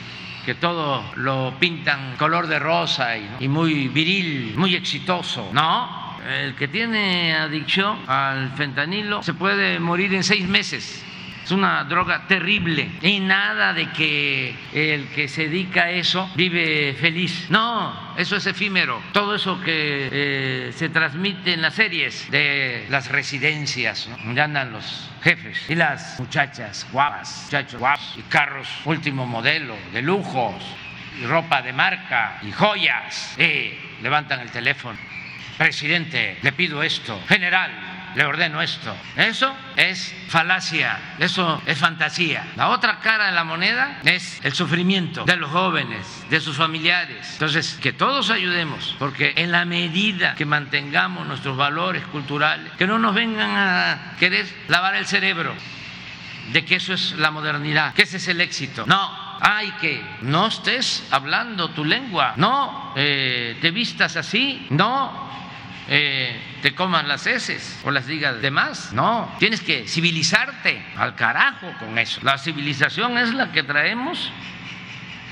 [SPEAKER 1] que todo lo pintan color de rosa y, muy viril, muy exitoso. No, el que tiene adicción al fentanilo se puede morir en seis meses. Es una droga terrible y nada de que el que se dedica a eso vive feliz. No, eso es efímero. Todo eso que eh, se transmite en las series de las residencias, andan los jefes y las muchachas guapas, muchachos guapos y carros último modelo, de lujos, y ropa de marca y joyas. Y levantan el teléfono. Presidente, le pido esto. General, le ordeno esto. Eso es falacia, eso es fantasía. La otra cara de la moneda es el sufrimiento de los jóvenes, de sus familiares. Entonces, que todos ayudemos, porque en la medida que mantengamos nuestros valores culturales, que no nos vengan a querer lavar el cerebro de que eso es la modernidad, que ese es el éxito. No, hay que no estés hablando tu lengua, no eh, te vistas así, no eh, te coman las heces o las digas de más. No, tienes que civilizarte al carajo con eso. La civilización es la que traemos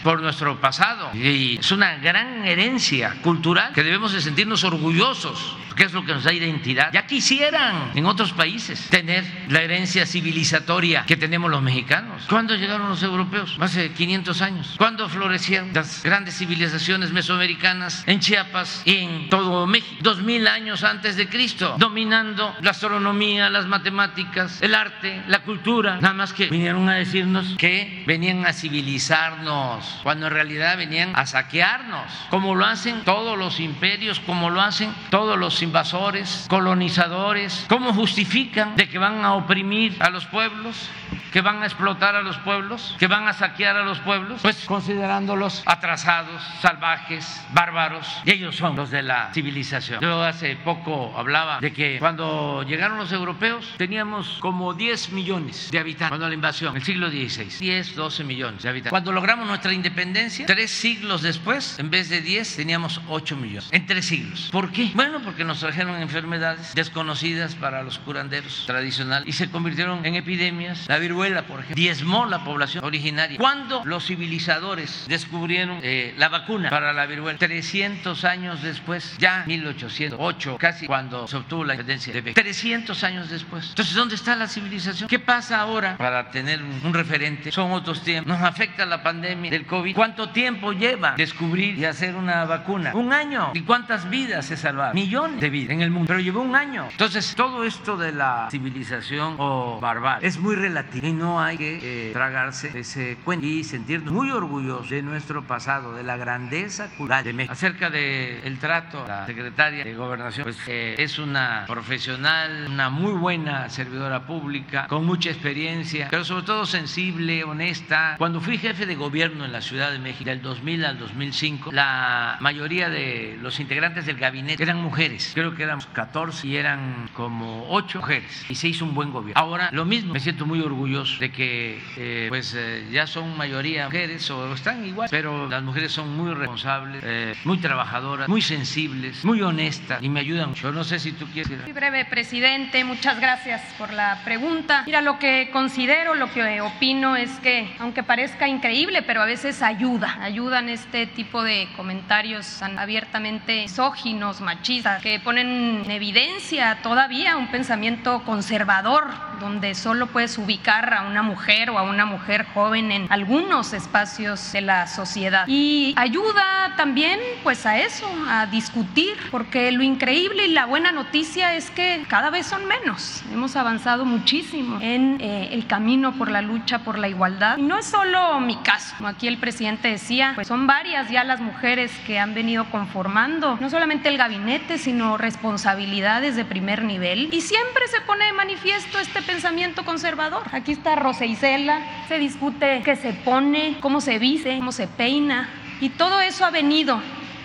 [SPEAKER 1] por nuestro pasado y es una gran herencia cultural que debemos de sentirnos orgullosos que es lo que nos da identidad. Ya quisieran en otros países tener la herencia civilizatoria que tenemos los mexicanos. ¿Cuándo llegaron los europeos? Hace 500 años. ¿Cuándo florecieron las grandes civilizaciones mesoamericanas en Chiapas y en todo México? Dos mil años antes de Cristo, dominando la astronomía, las matemáticas, el arte, la cultura. Nada más que vinieron a decirnos que venían a civilizarnos, cuando en realidad venían a saquearnos, como lo hacen todos los imperios, como lo hacen todos los invasores, colonizadores, ¿cómo justifican de que van a oprimir a los pueblos? Que van a explotar a los pueblos, que van a saquear a los pueblos, pues considerándolos atrasados, salvajes, bárbaros, y ellos son los de la civilización. Yo hace poco hablaba de que cuando llegaron los europeos teníamos como 10 millones de habitantes, cuando la invasión, el siglo XVI, 10, 12 millones de habitantes. Cuando logramos nuestra independencia, tres siglos después, en vez de 10, teníamos 8 millones, en tres siglos. ¿Por qué? Bueno, porque nos trajeron enfermedades desconocidas para los curanderos tradicionales y se convirtieron en epidemias. La viruela por ejemplo, diezmó la población originaria. ¿Cuándo los civilizadores descubrieron eh, la vacuna para la viruela? 300 años después, ya 1808, casi cuando se obtuvo la independencia de México. 300 años después. Entonces, ¿dónde está la civilización? ¿Qué pasa ahora para tener un, referente? Son otros tiempos. Nos afecta la pandemia del COVID. ¿Cuánto tiempo lleva descubrir y hacer una vacuna? Un año. ¿Y cuántas vidas se salvaron? Millones de vidas en el mundo. Pero llevó un año. Entonces, todo esto de la civilización o barbarie es muy relativo y no hay que eh, tragarse ese cuento y sentirnos muy orgullosos de nuestro pasado, de la grandeza cultural de México. Acerca del trato, la secretaria de Gobernación pues, eh, es una profesional, una muy buena servidora pública, con mucha experiencia, pero sobre todo sensible, honesta. Cuando fui jefe de gobierno en la Ciudad de México, del 2000 al 2005, la mayoría de los integrantes del gabinete eran mujeres. Creo que éramos 14 y eran como 8 mujeres. Y se hizo un buen gobierno. Ahora, lo mismo, me siento muy orgulloso de que eh, pues eh, ya son mayoría mujeres o están igual, pero las mujeres son muy responsables, eh, muy trabajadoras, muy sensibles, muy honestas y me ayudan Yo no sé si tú quieres.
[SPEAKER 5] Muy breve, presidente, muchas gracias por la pregunta. Mira, lo que considero, lo que opino es que, aunque parezca increíble, pero a veces ayuda, ayudan este tipo de comentarios abiertamente misóginos, machistas, que ponen en evidencia todavía un pensamiento conservador, donde solo puedes ubicar a una mujer o a una mujer joven en algunos espacios de la sociedad. Y ayuda también pues a eso, a discutir, porque lo increíble y la buena noticia es que cada vez son menos. Hemos avanzado muchísimo en eh, el camino por la lucha por la igualdad. Y no es solo mi caso, como aquí el presidente decía, pues son varias ya las mujeres que han venido conformando no solamente el gabinete, sino responsabilidades de primer nivel. Y siempre se pone de manifiesto este pensamiento conservador. Aquí está Rosa Isela, se discute qué se pone, cómo se viste, cómo se peina, y todo eso ha venido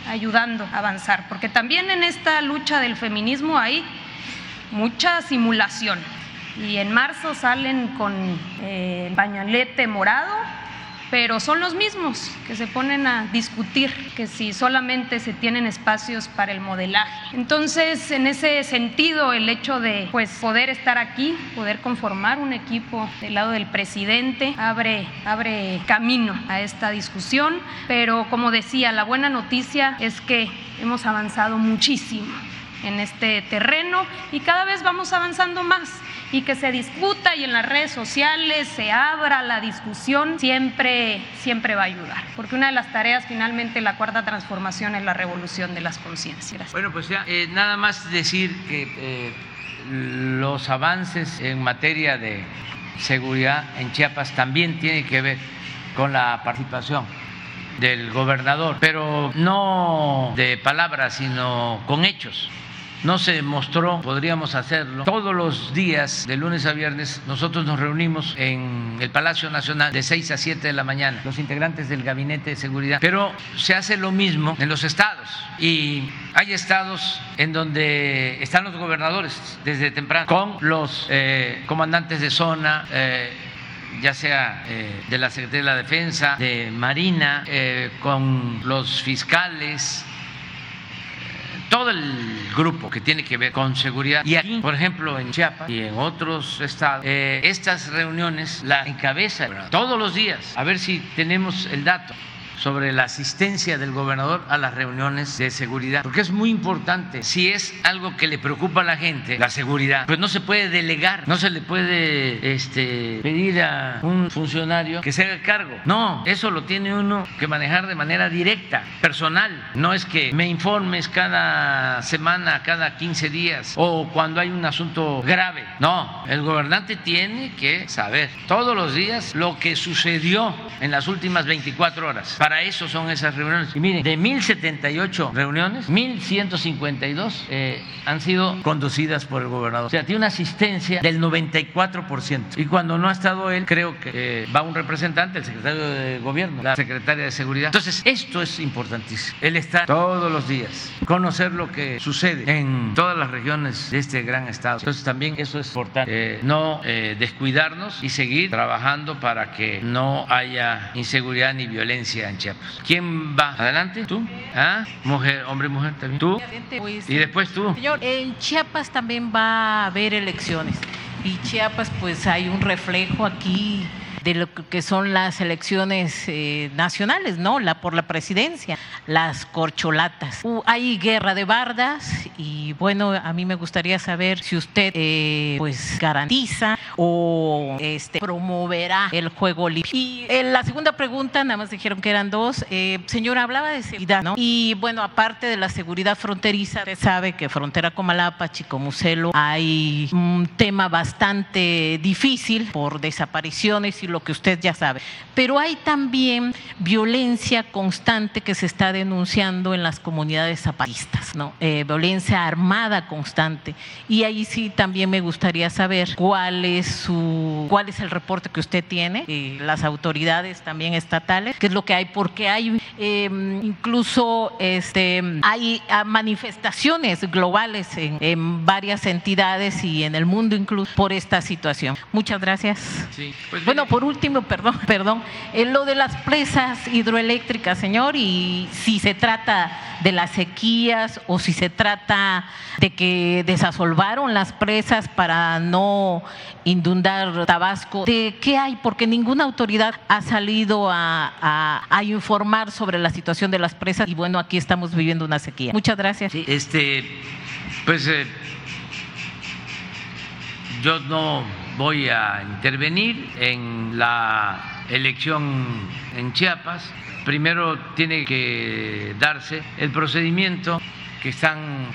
[SPEAKER 5] ayudando a avanzar, porque también en esta lucha del feminismo hay mucha simulación. Y en marzo salen con eh, pañalete morado pero son los mismos que se ponen a discutir que si solamente se tienen espacios para el modelaje. Entonces, en ese sentido, el hecho de pues, poder estar aquí, poder conformar un equipo del lado del presidente, abre, abre camino a esta discusión, pero como decía, la buena noticia es que hemos avanzado muchísimo en este terreno y cada vez vamos avanzando más y que se discuta y en las redes sociales se abra la discusión, siempre, siempre va a ayudar. Porque una de las tareas finalmente la cuarta transformación es la revolución de las conciencias.
[SPEAKER 1] Bueno, pues ya, eh, nada más decir que eh, los avances en materia de seguridad en Chiapas también tienen que ver con la participación del gobernador, pero no de palabras, sino con hechos no se mostró, podríamos hacerlo. Todos los días, de lunes a viernes, nosotros nos reunimos en el Palacio Nacional de 6 a 7 de la mañana, los integrantes del Gabinete de Seguridad. Pero se hace lo mismo en los estados y hay estados en donde están los gobernadores desde temprano con los eh, comandantes de zona. Eh, ya sea eh, de la Secretaría de la Defensa, de Marina, con los fiscales, todo el grupo que tiene que ver con seguridad. Y aquí, por ejemplo, en Chiapas y en otros estados, eh, estas reuniones la encabeza todos los días. A ver si tenemos el dato sobre la asistencia del gobernador a las reuniones de seguridad, porque es muy importante. Si es algo que le preocupa a la gente, la seguridad, pues no se puede delegar, no se le puede este, pedir a un funcionario que se haga cargo. No, eso lo tiene uno que manejar de manera directa, personal. No es que me informes cada semana, cada 15 días o cuando hay un asunto grave. No, el gobernante tiene que saber todos los días lo que sucedió en las últimas 24 horas para eso son esas reuniones. Y miren, de 1078 reuniones, 1152 eh, han sido conducidas por el gobernador. O sea, tiene una asistencia del 94%. Y cuando no ha estado él, creo que eh, va un representante, el secretario de gobierno, la secretaria de seguridad. Entonces, esto es importantísimo. Él está todos los días, conocer lo que sucede en todas las regiones de este gran estado. Entonces, también eso es importante. Eh, no descuidarnos y seguir trabajando para que no haya inseguridad ni violencia Chiapas. ¿Quién va? Adelante, tú. ¿Ah? Mujer, hombre mujer también. Tú. Y después tú.
[SPEAKER 6] Señor, en Chiapas también va a haber elecciones. Y Chiapas, pues hay un reflejo aquí de lo que son las elecciones eh, nacionales, ¿no? La por la presidencia, las corcholatas. hay guerra de bardas y bueno, a mí me gustaría saber si usted eh, pues garantiza o este promoverá el juego libre. Y en la segunda pregunta, nada más dijeron que eran dos, eh, señora, hablaba de seguridad, ¿no? Y bueno, aparte de la seguridad fronteriza, usted sabe que frontera con Malapa, Chicomucelo, hay un tema bastante difícil por desapariciones y lo que usted ya sabe. Pero hay también violencia constante que se está denunciando en las comunidades zapatistas, ¿no? Eh, violencia armada constante. Y ahí sí también me gustaría saber cuál es su, cuál es el reporte que usted tiene, y las autoridades también estatales, qué es lo que hay, porque hay em, incluso este, hay ah, manifestaciones globales en, en, varias entidades y en el mundo incluso por esta situación. Muchas gracias. Sí, pues bueno, por último, perdón, perdón, en lo de las presas hidroeléctricas, señor, y si se trata de las sequías o si se trata de que desasolvaron las presas para no inundar Tabasco, ¿de qué hay? Porque ninguna autoridad ha salido a, informar sobre la situación de las presas y bueno, aquí estamos viviendo una sequía. Muchas gracias.
[SPEAKER 1] este, pues eh, yo no voy a intervenir en la elección en Chiapas. Primero tiene que darse el procedimiento que están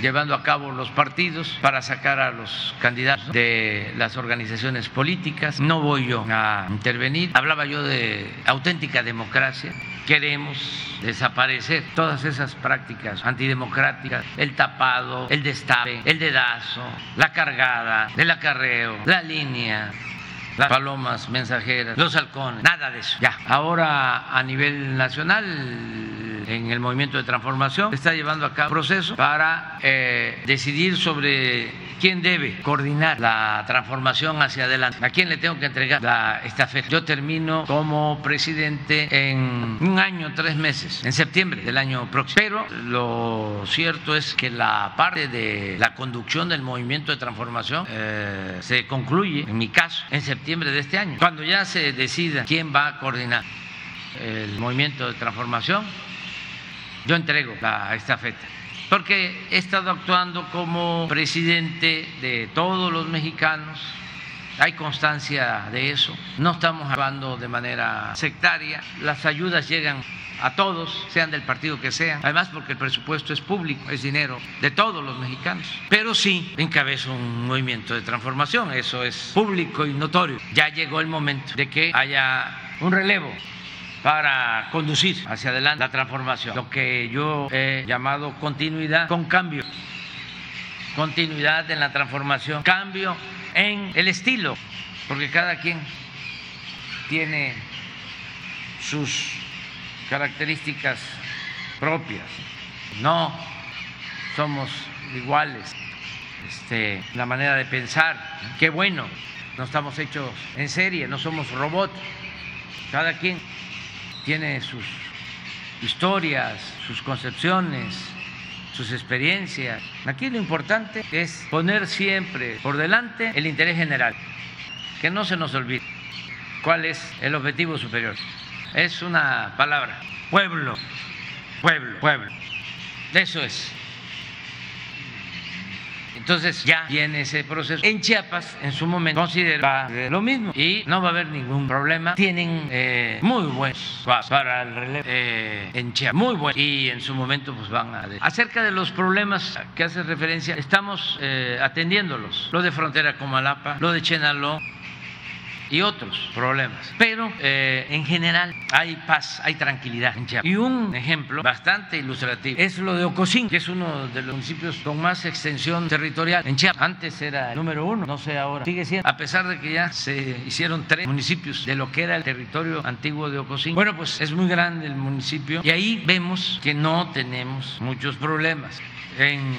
[SPEAKER 1] llevando a cabo los partidos para sacar a los candidatos de las organizaciones políticas. No voy yo a intervenir. Hablaba yo de auténtica democracia. Queremos desaparecer todas esas prácticas antidemocráticas, el tapado, el destape, el dedazo, la cargada, el acarreo, la línea, las palomas mensajeras, los halcones, nada de eso. Ya. Ahora a nivel nacional en el movimiento de transformación. Se está llevando a cabo un proceso para eh, decidir sobre quién debe coordinar la transformación hacia adelante. ¿A quién le tengo que entregar la estafeta? Yo termino como presidente en un año, tres meses, en septiembre del año próximo. Pero lo cierto es que la parte de la conducción del movimiento de transformación eh, se concluye, en mi caso, en septiembre de este año. Cuando ya se decida quién va a coordinar el movimiento de transformación, yo entrego la estafeta. Porque he estado actuando como presidente de todos los mexicanos, hay constancia de eso, no estamos hablando de manera sectaria, las ayudas llegan a todos, sean del partido que sean, además porque el presupuesto es público, es dinero de todos los mexicanos, pero sí encabezo un movimiento de transformación, eso es público y notorio. Ya llegó el momento de que haya un relevo para conducir hacia adelante la transformación, lo que yo he llamado continuidad con cambio, continuidad en la transformación, cambio en el estilo, porque cada quien tiene sus características propias, no somos iguales, este, la manera de pensar, qué bueno, no estamos hechos en serie, no somos robots, cada quien tiene sus historias, sus concepciones, sus experiencias. Aquí lo importante es poner siempre por delante el interés general, que no se nos olvide cuál es el objetivo superior. Es una palabra, pueblo, pueblo, pueblo. Eso es. Entonces ya viene ese proceso. En Chiapas, en su momento, considera lo mismo y no va a haber ningún problema. Tienen eh, muy buenos para el relevo eh, en Chiapas, muy buenos. Y en su momento, pues van a. Acerca de los problemas que hace referencia, estamos eh, atendiéndolos. Lo de frontera con Malapa, lo de Chenaló y otros problemas. Pero eh, en general hay paz, hay tranquilidad en Chiapas. Y un ejemplo bastante ilustrativo es lo de Ocosín, que es uno de los municipios con más extensión territorial en Chiapas. Antes era el número uno, no sé ahora. Sigue siendo, a pesar de que ya se hicieron tres municipios de lo que era el territorio antiguo de Ocosín. Bueno, pues es muy grande el municipio y ahí vemos que no tenemos muchos problemas en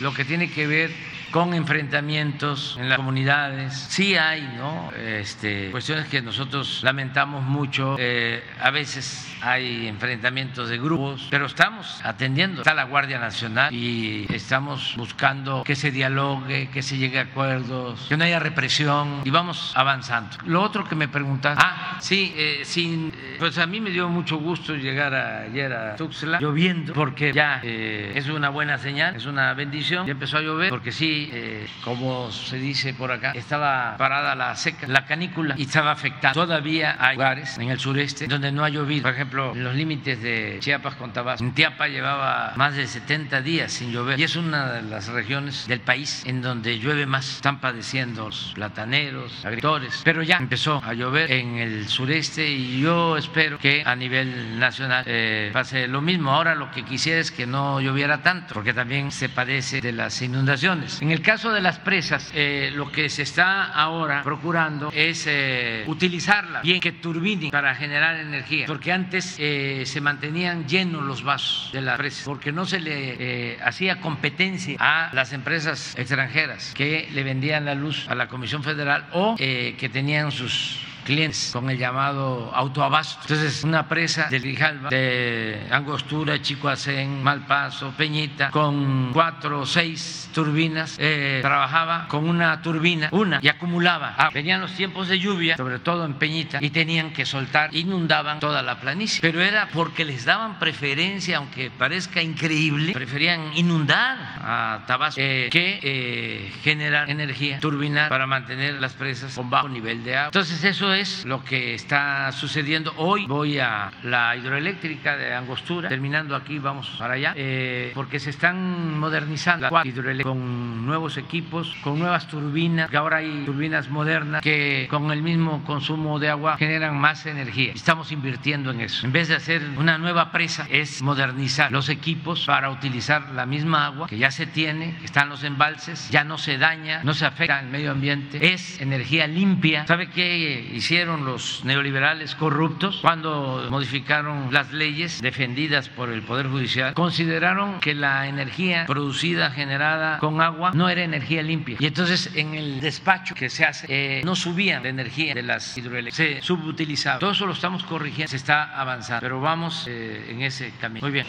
[SPEAKER 1] lo que tiene que ver con enfrentamientos en las comunidades. Sí hay, ¿no? Este, cuestiones que nosotros lamentamos mucho. Eh, a veces hay enfrentamientos de grupos, pero estamos atendiendo. Está la Guardia Nacional y estamos buscando que se dialogue, que se llegue a acuerdos, que no haya represión y vamos avanzando. Lo otro que me preguntan, ah, sí, eh, sin, eh, pues a mí me dio mucho gusto llegar ayer a Tuxtla lloviendo porque ya es una buena señal, es una bendición. Ya empezó a llover porque sí eh, como se dice por acá, estaba parada la seca, la canícula y estaba afectada. Todavía hay lugares en el sureste donde no ha llovido. Por ejemplo, en los límites de Chiapas con Tabasco. En Chiapas llevaba más de 70 días sin llover y es una de las regiones del país en donde llueve más. Están padeciendo los plataneros, agricultores, pero ya empezó a llover en el sureste y yo espero que a nivel nacional eh, pase lo mismo. Ahora lo que quisiera es que no lloviera tanto, porque también se padece de las inundaciones. En el caso de las presas, eh, lo que se está ahora procurando es eh, utilizarla bien, que turbinen para generar energía, porque antes eh, se mantenían llenos los vasos de las presas, porque no se le hacía competencia a las empresas extranjeras que le vendían la luz a la Comisión Federal o que tenían sus clientes con el llamado autoabasto. Entonces, una presa de Grijalva, de Angostura, Chicoacén, Malpaso, Peñita, con cuatro o seis turbinas, eh, trabajaba con una turbina, una, y acumulaba. Ah, venían los tiempos de lluvia, sobre todo en Peñita, y tenían que soltar, inundaban toda la planicie. Pero era porque les daban preferencia, aunque parezca increíble, preferían inundar a Tabasco que eh, generar energía, turbinar para mantener las presas con bajo nivel de agua. Entonces, eso es lo que está sucediendo. Hoy voy a la hidroeléctrica de Angostura, terminando aquí vamos para allá, eh, porque se están modernizando la hidroeléctrica con nuevos equipos, con nuevas turbinas, que ahora hay turbinas modernas que con el mismo consumo de agua generan más energía. Estamos invirtiendo en eso. En vez de hacer una nueva presa, es modernizar los equipos para utilizar la misma agua que ya se tiene, están los embalses, ya no se daña, no se afecta al medio ambiente, es energía limpia. ¿Sabe qué? Hicieron los neoliberales corruptos cuando modificaron las leyes defendidas por el Poder Judicial, consideraron que la energía producida, generada con agua, no era energía limpia. Y entonces en el despacho que se hace, eh, no subían la energía de las hidroeléctricas, se subutilizaba. Todo eso lo estamos corrigiendo, se está avanzando, pero vamos eh, en ese camino. Muy bien.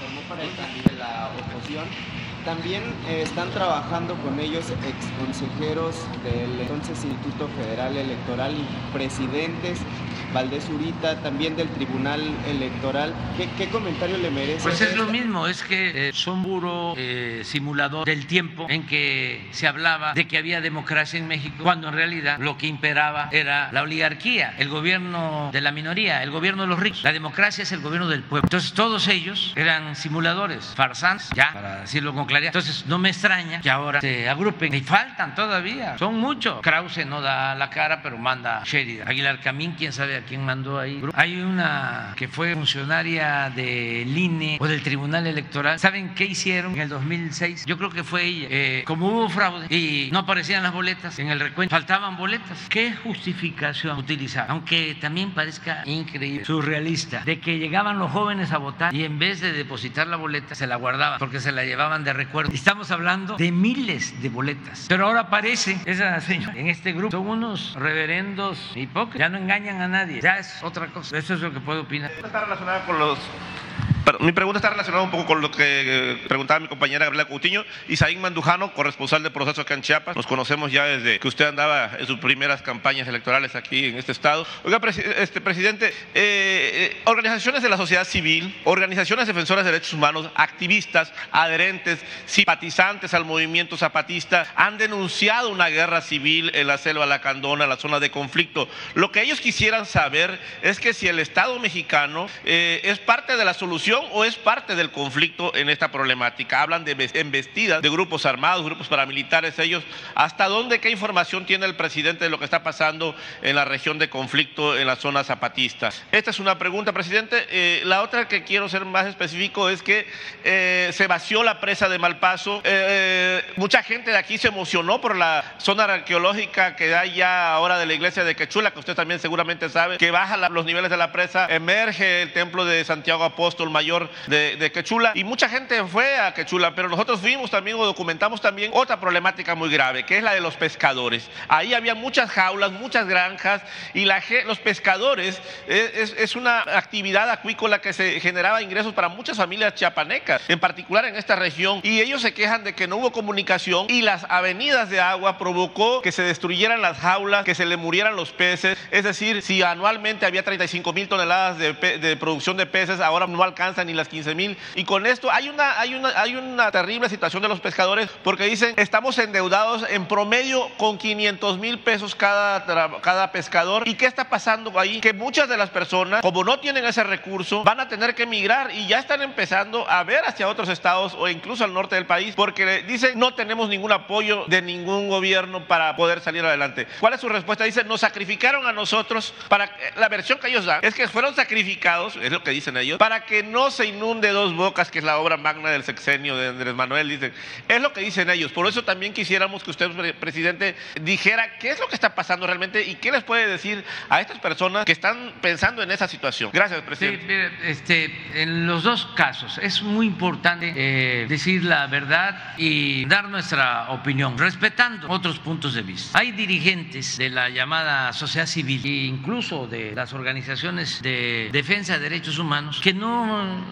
[SPEAKER 7] la oposición también eh, están trabajando con ellos ex consejeros del entonces Instituto Federal Electoral y presidentes, Valdés Urita, también del Tribunal Electoral. ¿Qué, comentario le merece?
[SPEAKER 1] Pues es lo mismo, es que eh, son puro eh, simulador del tiempo en que se hablaba de que había democracia en México, cuando en realidad lo que imperaba era la oligarquía, el gobierno de la minoría, el gobierno de los ricos. La democracia es el gobierno del pueblo. Entonces todos ellos eran simuladores, farsantes, ya, para decirlo con entonces, no me extraña que ahora se agrupen. Y faltan todavía, son muchos. Krause no da la cara, pero manda Sheridan. Aguilar Camín, quién sabe a quién mandó ahí. Hay una que fue funcionaria del INE o del Tribunal Electoral. ¿Saben qué hicieron en el 2006? Yo creo que fue ella. Eh, como hubo fraude y no aparecían las boletas en el recuento, faltaban boletas. ¿Qué justificación utilizar? Aunque también parezca increíble, surrealista, de que llegaban los jóvenes a votar y en vez de depositar la boleta se la guardaban porque se la llevaban de recuerdo Estamos hablando de miles de boletas. Pero ahora aparece esa señora en este grupo. Son unos reverendos hipócritas. Ya no engañan a nadie. Ya es otra cosa. Eso es lo que puedo opinar.
[SPEAKER 8] Está relacionada con los mi pregunta está relacionada un poco con lo que eh, preguntaba mi compañera Gabriela Coutinho. Isaín Mandujano, corresponsal de proceso acá en Chiapas. Nos conocemos ya desde que usted andaba en sus primeras campañas electorales aquí en este estado. Oiga, este, presidente, eh, eh, organizaciones de la sociedad civil, organizaciones defensoras de derechos humanos, activistas, adherentes, simpatizantes al movimiento zapatista han denunciado una guerra civil en la selva lacandona, en la zona de conflicto. Lo que ellos quisieran saber es que si el Estado mexicano es parte de la solución o es parte del conflicto en esta problemática. Hablan de embestidas de grupos armados, grupos paramilitares, ellos. ¿Hasta dónde, qué información tiene el presidente de lo que está pasando en la región de conflicto en la zona zapatista? Esta es una pregunta, presidente. Eh, la otra que quiero ser más específico es que eh, se vació la presa de Malpaso. Eh, mucha gente de aquí se emocionó por la zona arqueológica que hay ya ahora de la iglesia de Quechula, que usted también seguramente sabe, que baja los niveles de la presa, emerge el templo de Santiago Apóstol Mayor mayor de, Quechula. Y mucha gente fue a Quechula, pero nosotros vimos también o documentamos también otra problemática muy grave, que es la de los pescadores. Ahí había muchas jaulas, muchas granjas y la, los pescadores es, es, una actividad acuícola que se generaba ingresos para muchas familias chiapanecas, en particular en esta región, y ellos se quejan de que no hubo comunicación y las avenidas de agua provocó que se destruyeran las jaulas, que se le murieran los peces, es decir, si anualmente había 35 mil toneladas de, de producción de peces, ahora no alcanza ni las 15 mil. Y con esto hay una, hay, una, hay una terrible situación de los pescadores porque dicen, estamos endeudados en promedio con 500 mil pesos cada, cada pescador. ¿Y qué está pasando ahí? Que muchas de las personas, como no tienen ese recurso, van a tener que emigrar y ya están empezando a ver hacia otros estados o incluso al norte del país porque dicen, no tenemos ningún apoyo de ningún gobierno para poder salir adelante. ¿Cuál es su respuesta? Dice, nos sacrificaron a nosotros para... La versión que ellos dan es que fueron sacrificados, es lo que dicen ellos, para que no se inunde dos bocas, que es la obra magna del sexenio de Andrés Manuel, dicen. Es lo que dicen ellos. Por eso también quisiéramos que usted, presidente, dijera qué es lo que está pasando realmente y qué les puede decir a estas personas que están pensando en esa situación. Gracias, presidente.
[SPEAKER 1] este, en los dos casos es muy importante eh, decir la verdad y dar nuestra opinión, respetando otros puntos de vista. Hay dirigentes de la llamada sociedad civil e incluso de las organizaciones de defensa de derechos humanos que no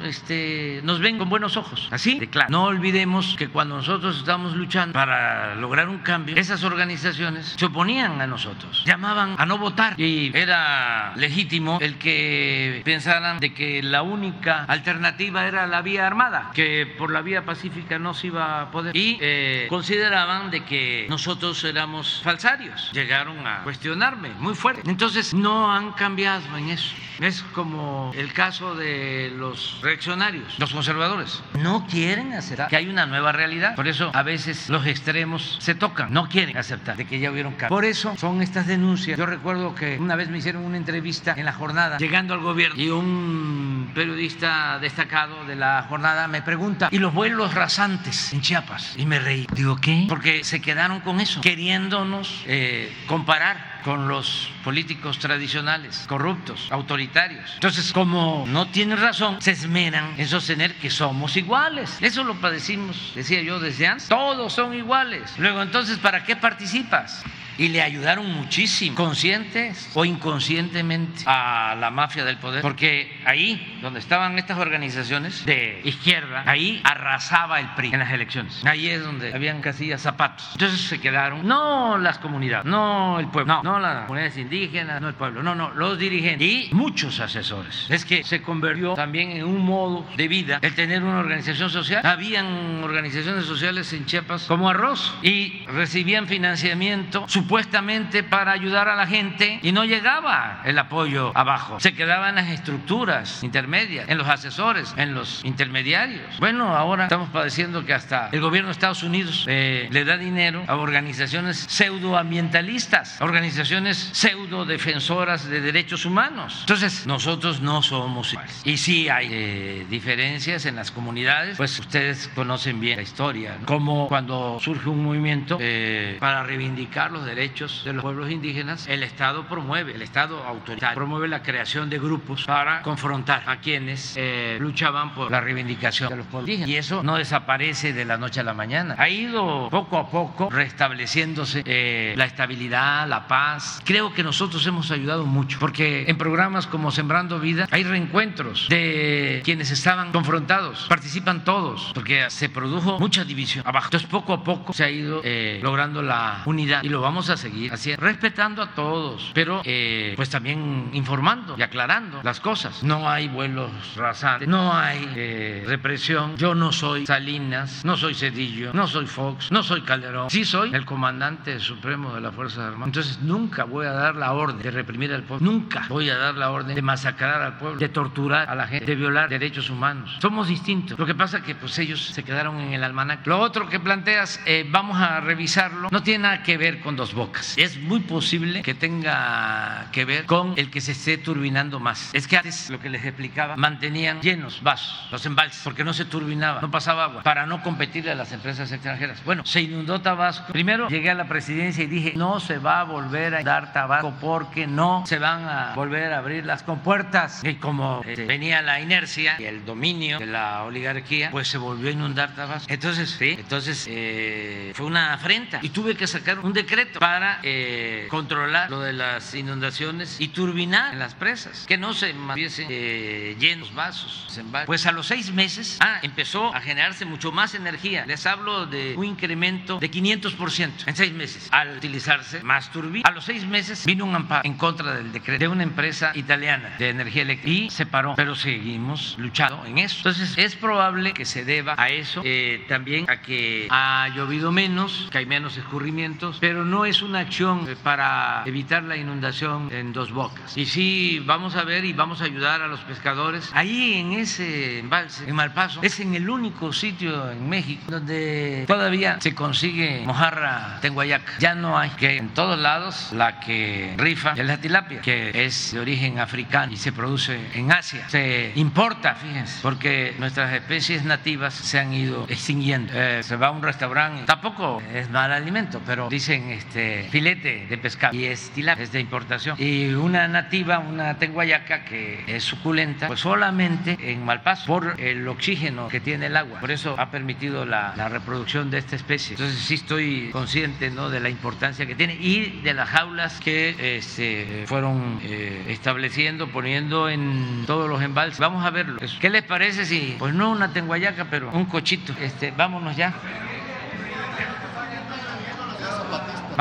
[SPEAKER 1] este, nos ven con buenos ojos. Así de claro. No olvidemos que cuando nosotros estábamos luchando para lograr un cambio, esas organizaciones se oponían a nosotros, llamaban a no votar y era legítimo el que pensaran de que la única alternativa era la vía armada, que por la vía pacífica no se iba a poder. Y eh, consideraban de que nosotros éramos falsarios. Llegaron a cuestionarme muy fuerte. Entonces no han cambiado en eso. Es como el caso de los reaccionarios, los conservadores. No quieren aceptar que hay una nueva realidad. Por eso a veces los extremos se tocan, no quieren aceptar de que ya hubieron cambios. Por eso son estas denuncias. Yo recuerdo que una vez me hicieron una entrevista en la jornada llegando al gobierno y un un periodista destacado de la jornada me pregunta, ¿y los vuelos rasantes en Chiapas? Y me reí. Digo, ¿qué? Porque se quedaron con eso, queriéndonos eh, comparar con los políticos tradicionales, corruptos, autoritarios. Entonces, como no tienen razón, se esmeran en sostener que somos iguales. Eso lo padecimos, decía yo desde antes. Todos son iguales. Luego, entonces, ¿para qué participas? y le ayudaron muchísimo, conscientes o inconscientemente, a la mafia del poder, porque ahí donde estaban estas organizaciones de izquierda, ahí arrasaba el PRI en las elecciones. Ahí es donde habían casillas zapatos. Entonces se quedaron, no las comunidades, no el pueblo, no, no las comunidades indígenas, no el pueblo, no, no, los dirigentes y muchos asesores. Es que se convirtió también en un modo de vida el tener una organización social. Habían organizaciones sociales en Chiapas como arroz y recibían financiamiento supuestamente para ayudar a la gente y no llegaba el apoyo abajo. Se quedaban las estructuras intermedias, en los asesores, en los intermediarios. Bueno, ahora estamos padeciendo que hasta el gobierno de Estados Unidos eh, le da dinero a organizaciones pseudoambientalistas, organizaciones pseudo defensoras de derechos humanos. Entonces, nosotros no somos iguales. Y sí hay eh, diferencias en las comunidades, pues ustedes conocen bien la historia, como cuando surge un movimiento eh, para reivindicar los derechos de los pueblos indígenas, el Estado promueve, el Estado autoritario, promueve la creación de grupos para confrontar a quienes eh, luchaban por la reivindicación de los pueblos indígenas. Y eso no desaparece de la noche a la mañana. Ha ido poco a poco restableciéndose eh, la estabilidad, la paz. Creo que nosotros hemos ayudado mucho, porque en programas como Sembrando Vida hay reencuentros de quienes estaban confrontados. Participan todos, porque se produjo mucha división abajo. Entonces, poco a poco se ha ido eh, logrando la unidad y lo vamos a seguir haciendo, respetando a todos, pero eh, pues también informando y aclarando las cosas. No hay vuelos rasantes, no hay eh, represión. Yo no soy Salinas, no soy Cedillo, no soy Fox, no soy Calderón. Sí soy el comandante supremo de las Fuerzas Armadas. Entonces nunca voy a dar la orden de reprimir al pueblo, nunca voy a dar la orden de masacrar al pueblo, de torturar a la gente, de violar derechos humanos. Somos distintos. Lo que pasa es que pues ellos se quedaron en el almanaque. Lo otro que planteas, eh, vamos a revisarlo, no tiene nada que ver con dos bocas. Es muy posible que tenga que ver con el que se esté turbinando más. Es que antes, lo que les explicaba, mantenían llenos vasos, los embalses, porque no se turbinaba, no pasaba agua, para no competir a las empresas extranjeras. Bueno, se inundó Tabasco. Primero llegué a la presidencia y dije, no se va a volver a dar Tabasco porque no se van a volver a abrir las compuertas. Y como este, venía la inercia y el dominio de la oligarquía, pues se volvió a inundar Tabasco. Entonces, sí, entonces eh, fue una afrenta y tuve que sacar un decreto para eh, controlar lo de las inundaciones y turbinar las presas, que no se mantuviesen eh, llenos vasos. Pues a los seis meses ah, empezó a generarse mucho más energía. Les hablo de un incremento de 500% en seis meses al utilizarse más turbina. A los seis meses vino un amparo en contra del decreto de una empresa italiana de energía eléctrica y se paró, pero seguimos luchando en eso. Entonces es probable que se deba a eso, eh, también a que ha llovido menos, que hay menos escurrimientos, pero no es una acción eh, para evitar la inundación en dos bocas. Y sí, vamos a ver y vamos a ayudar a los pescadores. Ahí en ese embalse, en Malpaso, es en el único sitio en México donde todavía se consigue mojarra tenguayaca. Ya no hay, que en todos lados la que rifa es la tilapia, que es de origen africano y se produce en Asia. Se importa, fíjense, porque nuestras especies nativas se han ido extinguiendo. Eh, se va a un restaurante, tampoco es mal alimento, pero dicen este filete de pescado y es tilapia, es de importación. Y una nativa, una tenguayaca que es suculenta, pues solamente en Malpaso, por el oxígeno que tiene el agua. Por eso ha permitido la, reproducción de esta especie. Entonces sí estoy consciente ¿no? de la importancia que tiene y de las jaulas que se fueron eh, estableciendo, poniendo en todos los embalses. Vamos a verlo. ¿Qué les parece si, pues no una tenguayaca, pero un cochito? Este, vámonos ya.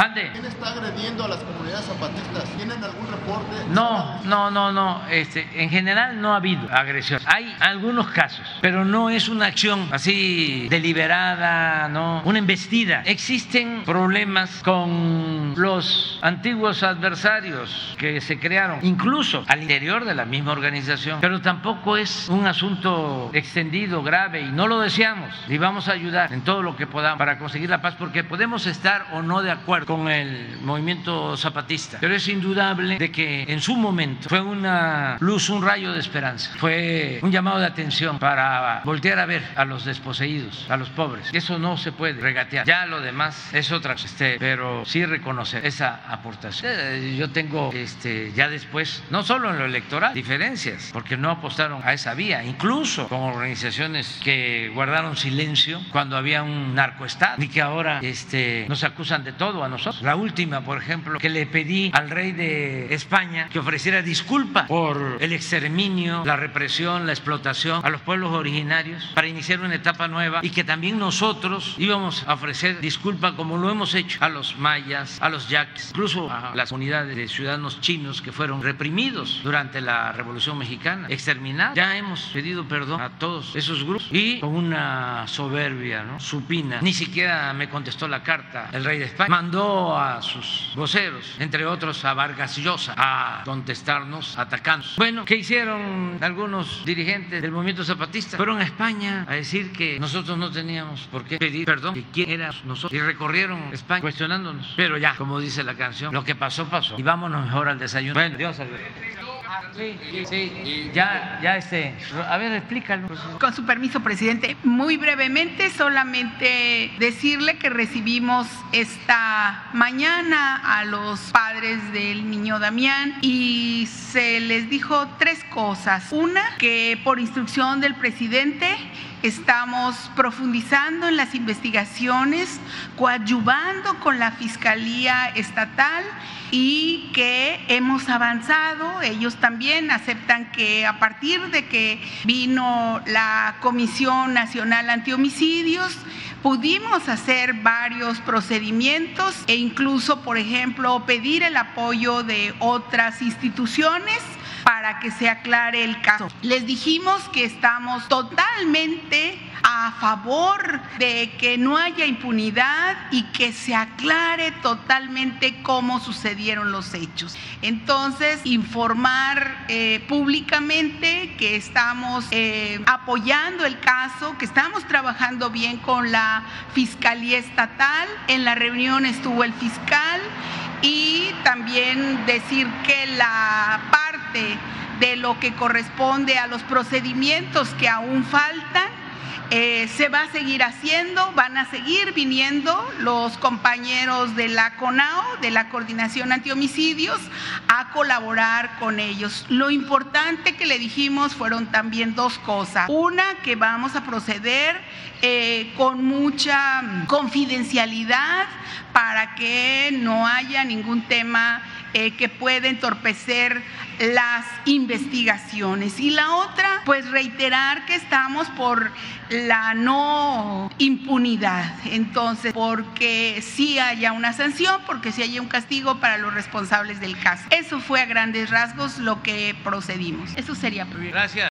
[SPEAKER 1] Mande.
[SPEAKER 9] ¿Quién está agrediendo a las comunidades zapatistas? ¿Tienen algún reporte?
[SPEAKER 1] No, no, no, no. Este, en general no ha habido agresión. Hay algunos casos, pero no es una acción así deliberada, no, una embestida. Existen problemas con los antiguos adversarios que se crearon, incluso al interior de la misma organización, pero tampoco es un asunto extendido, grave y no lo deseamos. Y vamos a ayudar en todo lo que podamos para conseguir la paz, porque podemos estar o no de acuerdo con el movimiento zapatista, pero es indudable de que en su momento fue una luz, un rayo de esperanza, fue un llamado de atención para voltear a ver a los desposeídos, a los pobres. Eso no se puede regatear. Ya lo demás es otra este, pero sí reconocer esa aportación. Eh, Yo tengo este, ya después, no solo en lo electoral, diferencias, porque no apostaron a esa vía, incluso con organizaciones que guardaron silencio cuando había un narcoestado y que ahora este, nos acusan de todo a nosotros. La última, por ejemplo, que le pedí al rey de España que ofreciera disculpa por el exterminio, la represión, la explotación a los pueblos originarios para iniciar una etapa nueva y que también nosotros íbamos a ofrecer disculpa como lo hemos hecho a los mayas, a los yaquis, incluso a las unidades de ciudadanos chinos que fueron reprimidos durante la Revolución Mexicana, exterminados. Ya hemos pedido perdón a todos esos grupos y con una soberbia ¿no? supina. Ni siquiera me contestó la carta el rey de España. Mandó a sus voceros, entre otros a Vargas Llosa, a contestarnos, atacarnos. Bueno, ¿qué hicieron algunos dirigentes del movimiento zapatista? Fueron a España a decir que nosotros no teníamos por qué pedir perdón, que quién éramos nosotros. Y recorrieron España cuestionándonos. Pero ya, como dice la canción, lo que pasó, pasó. Y vámonos mejor al desayuno. Bueno, Dios salve. Sí, sí, ya, ya este. A ver, explícalo.
[SPEAKER 10] Con su permiso, presidente, muy brevemente, solamente decirle que recibimos esta mañana a los padres del niño Damián y se les dijo tres cosas. Una, que por instrucción del presidente estamos profundizando en las investigaciones, coadyuvando con la Fiscalía Estatal y que hemos avanzado. Ellos también aceptan que a partir de que vino la Comisión Nacional Antihomicidios, pudimos hacer varios procedimientos e incluso, por ejemplo, pedir el apoyo de otras instituciones para que se aclare el caso. Les dijimos que estamos totalmente a favor de que no haya impunidad y que se aclare totalmente cómo sucedieron los hechos. Entonces, informar eh, públicamente que estamos eh, apoyando el caso, que estamos trabajando bien con la Fiscalía Estatal. En la reunión estuvo el fiscal y también decir que la parte de lo que corresponde a los procedimientos que aún faltan, eh, se va a seguir haciendo, van a seguir viniendo los compañeros de la CONAO, de la Coordinación Antihomicidios, a colaborar con ellos. Lo importante que le dijimos fueron también dos cosas. Una, que vamos a proceder eh, con mucha confidencialidad para que no haya ningún tema eh, que pueda entorpecer las investigaciones. Y la otra, pues reiterar que estamos por la no impunidad. Entonces, porque sí haya una sanción, porque sí haya un castigo para los responsables del caso. Eso fue a grandes rasgos lo que procedimos. Eso sería.
[SPEAKER 1] Gracias.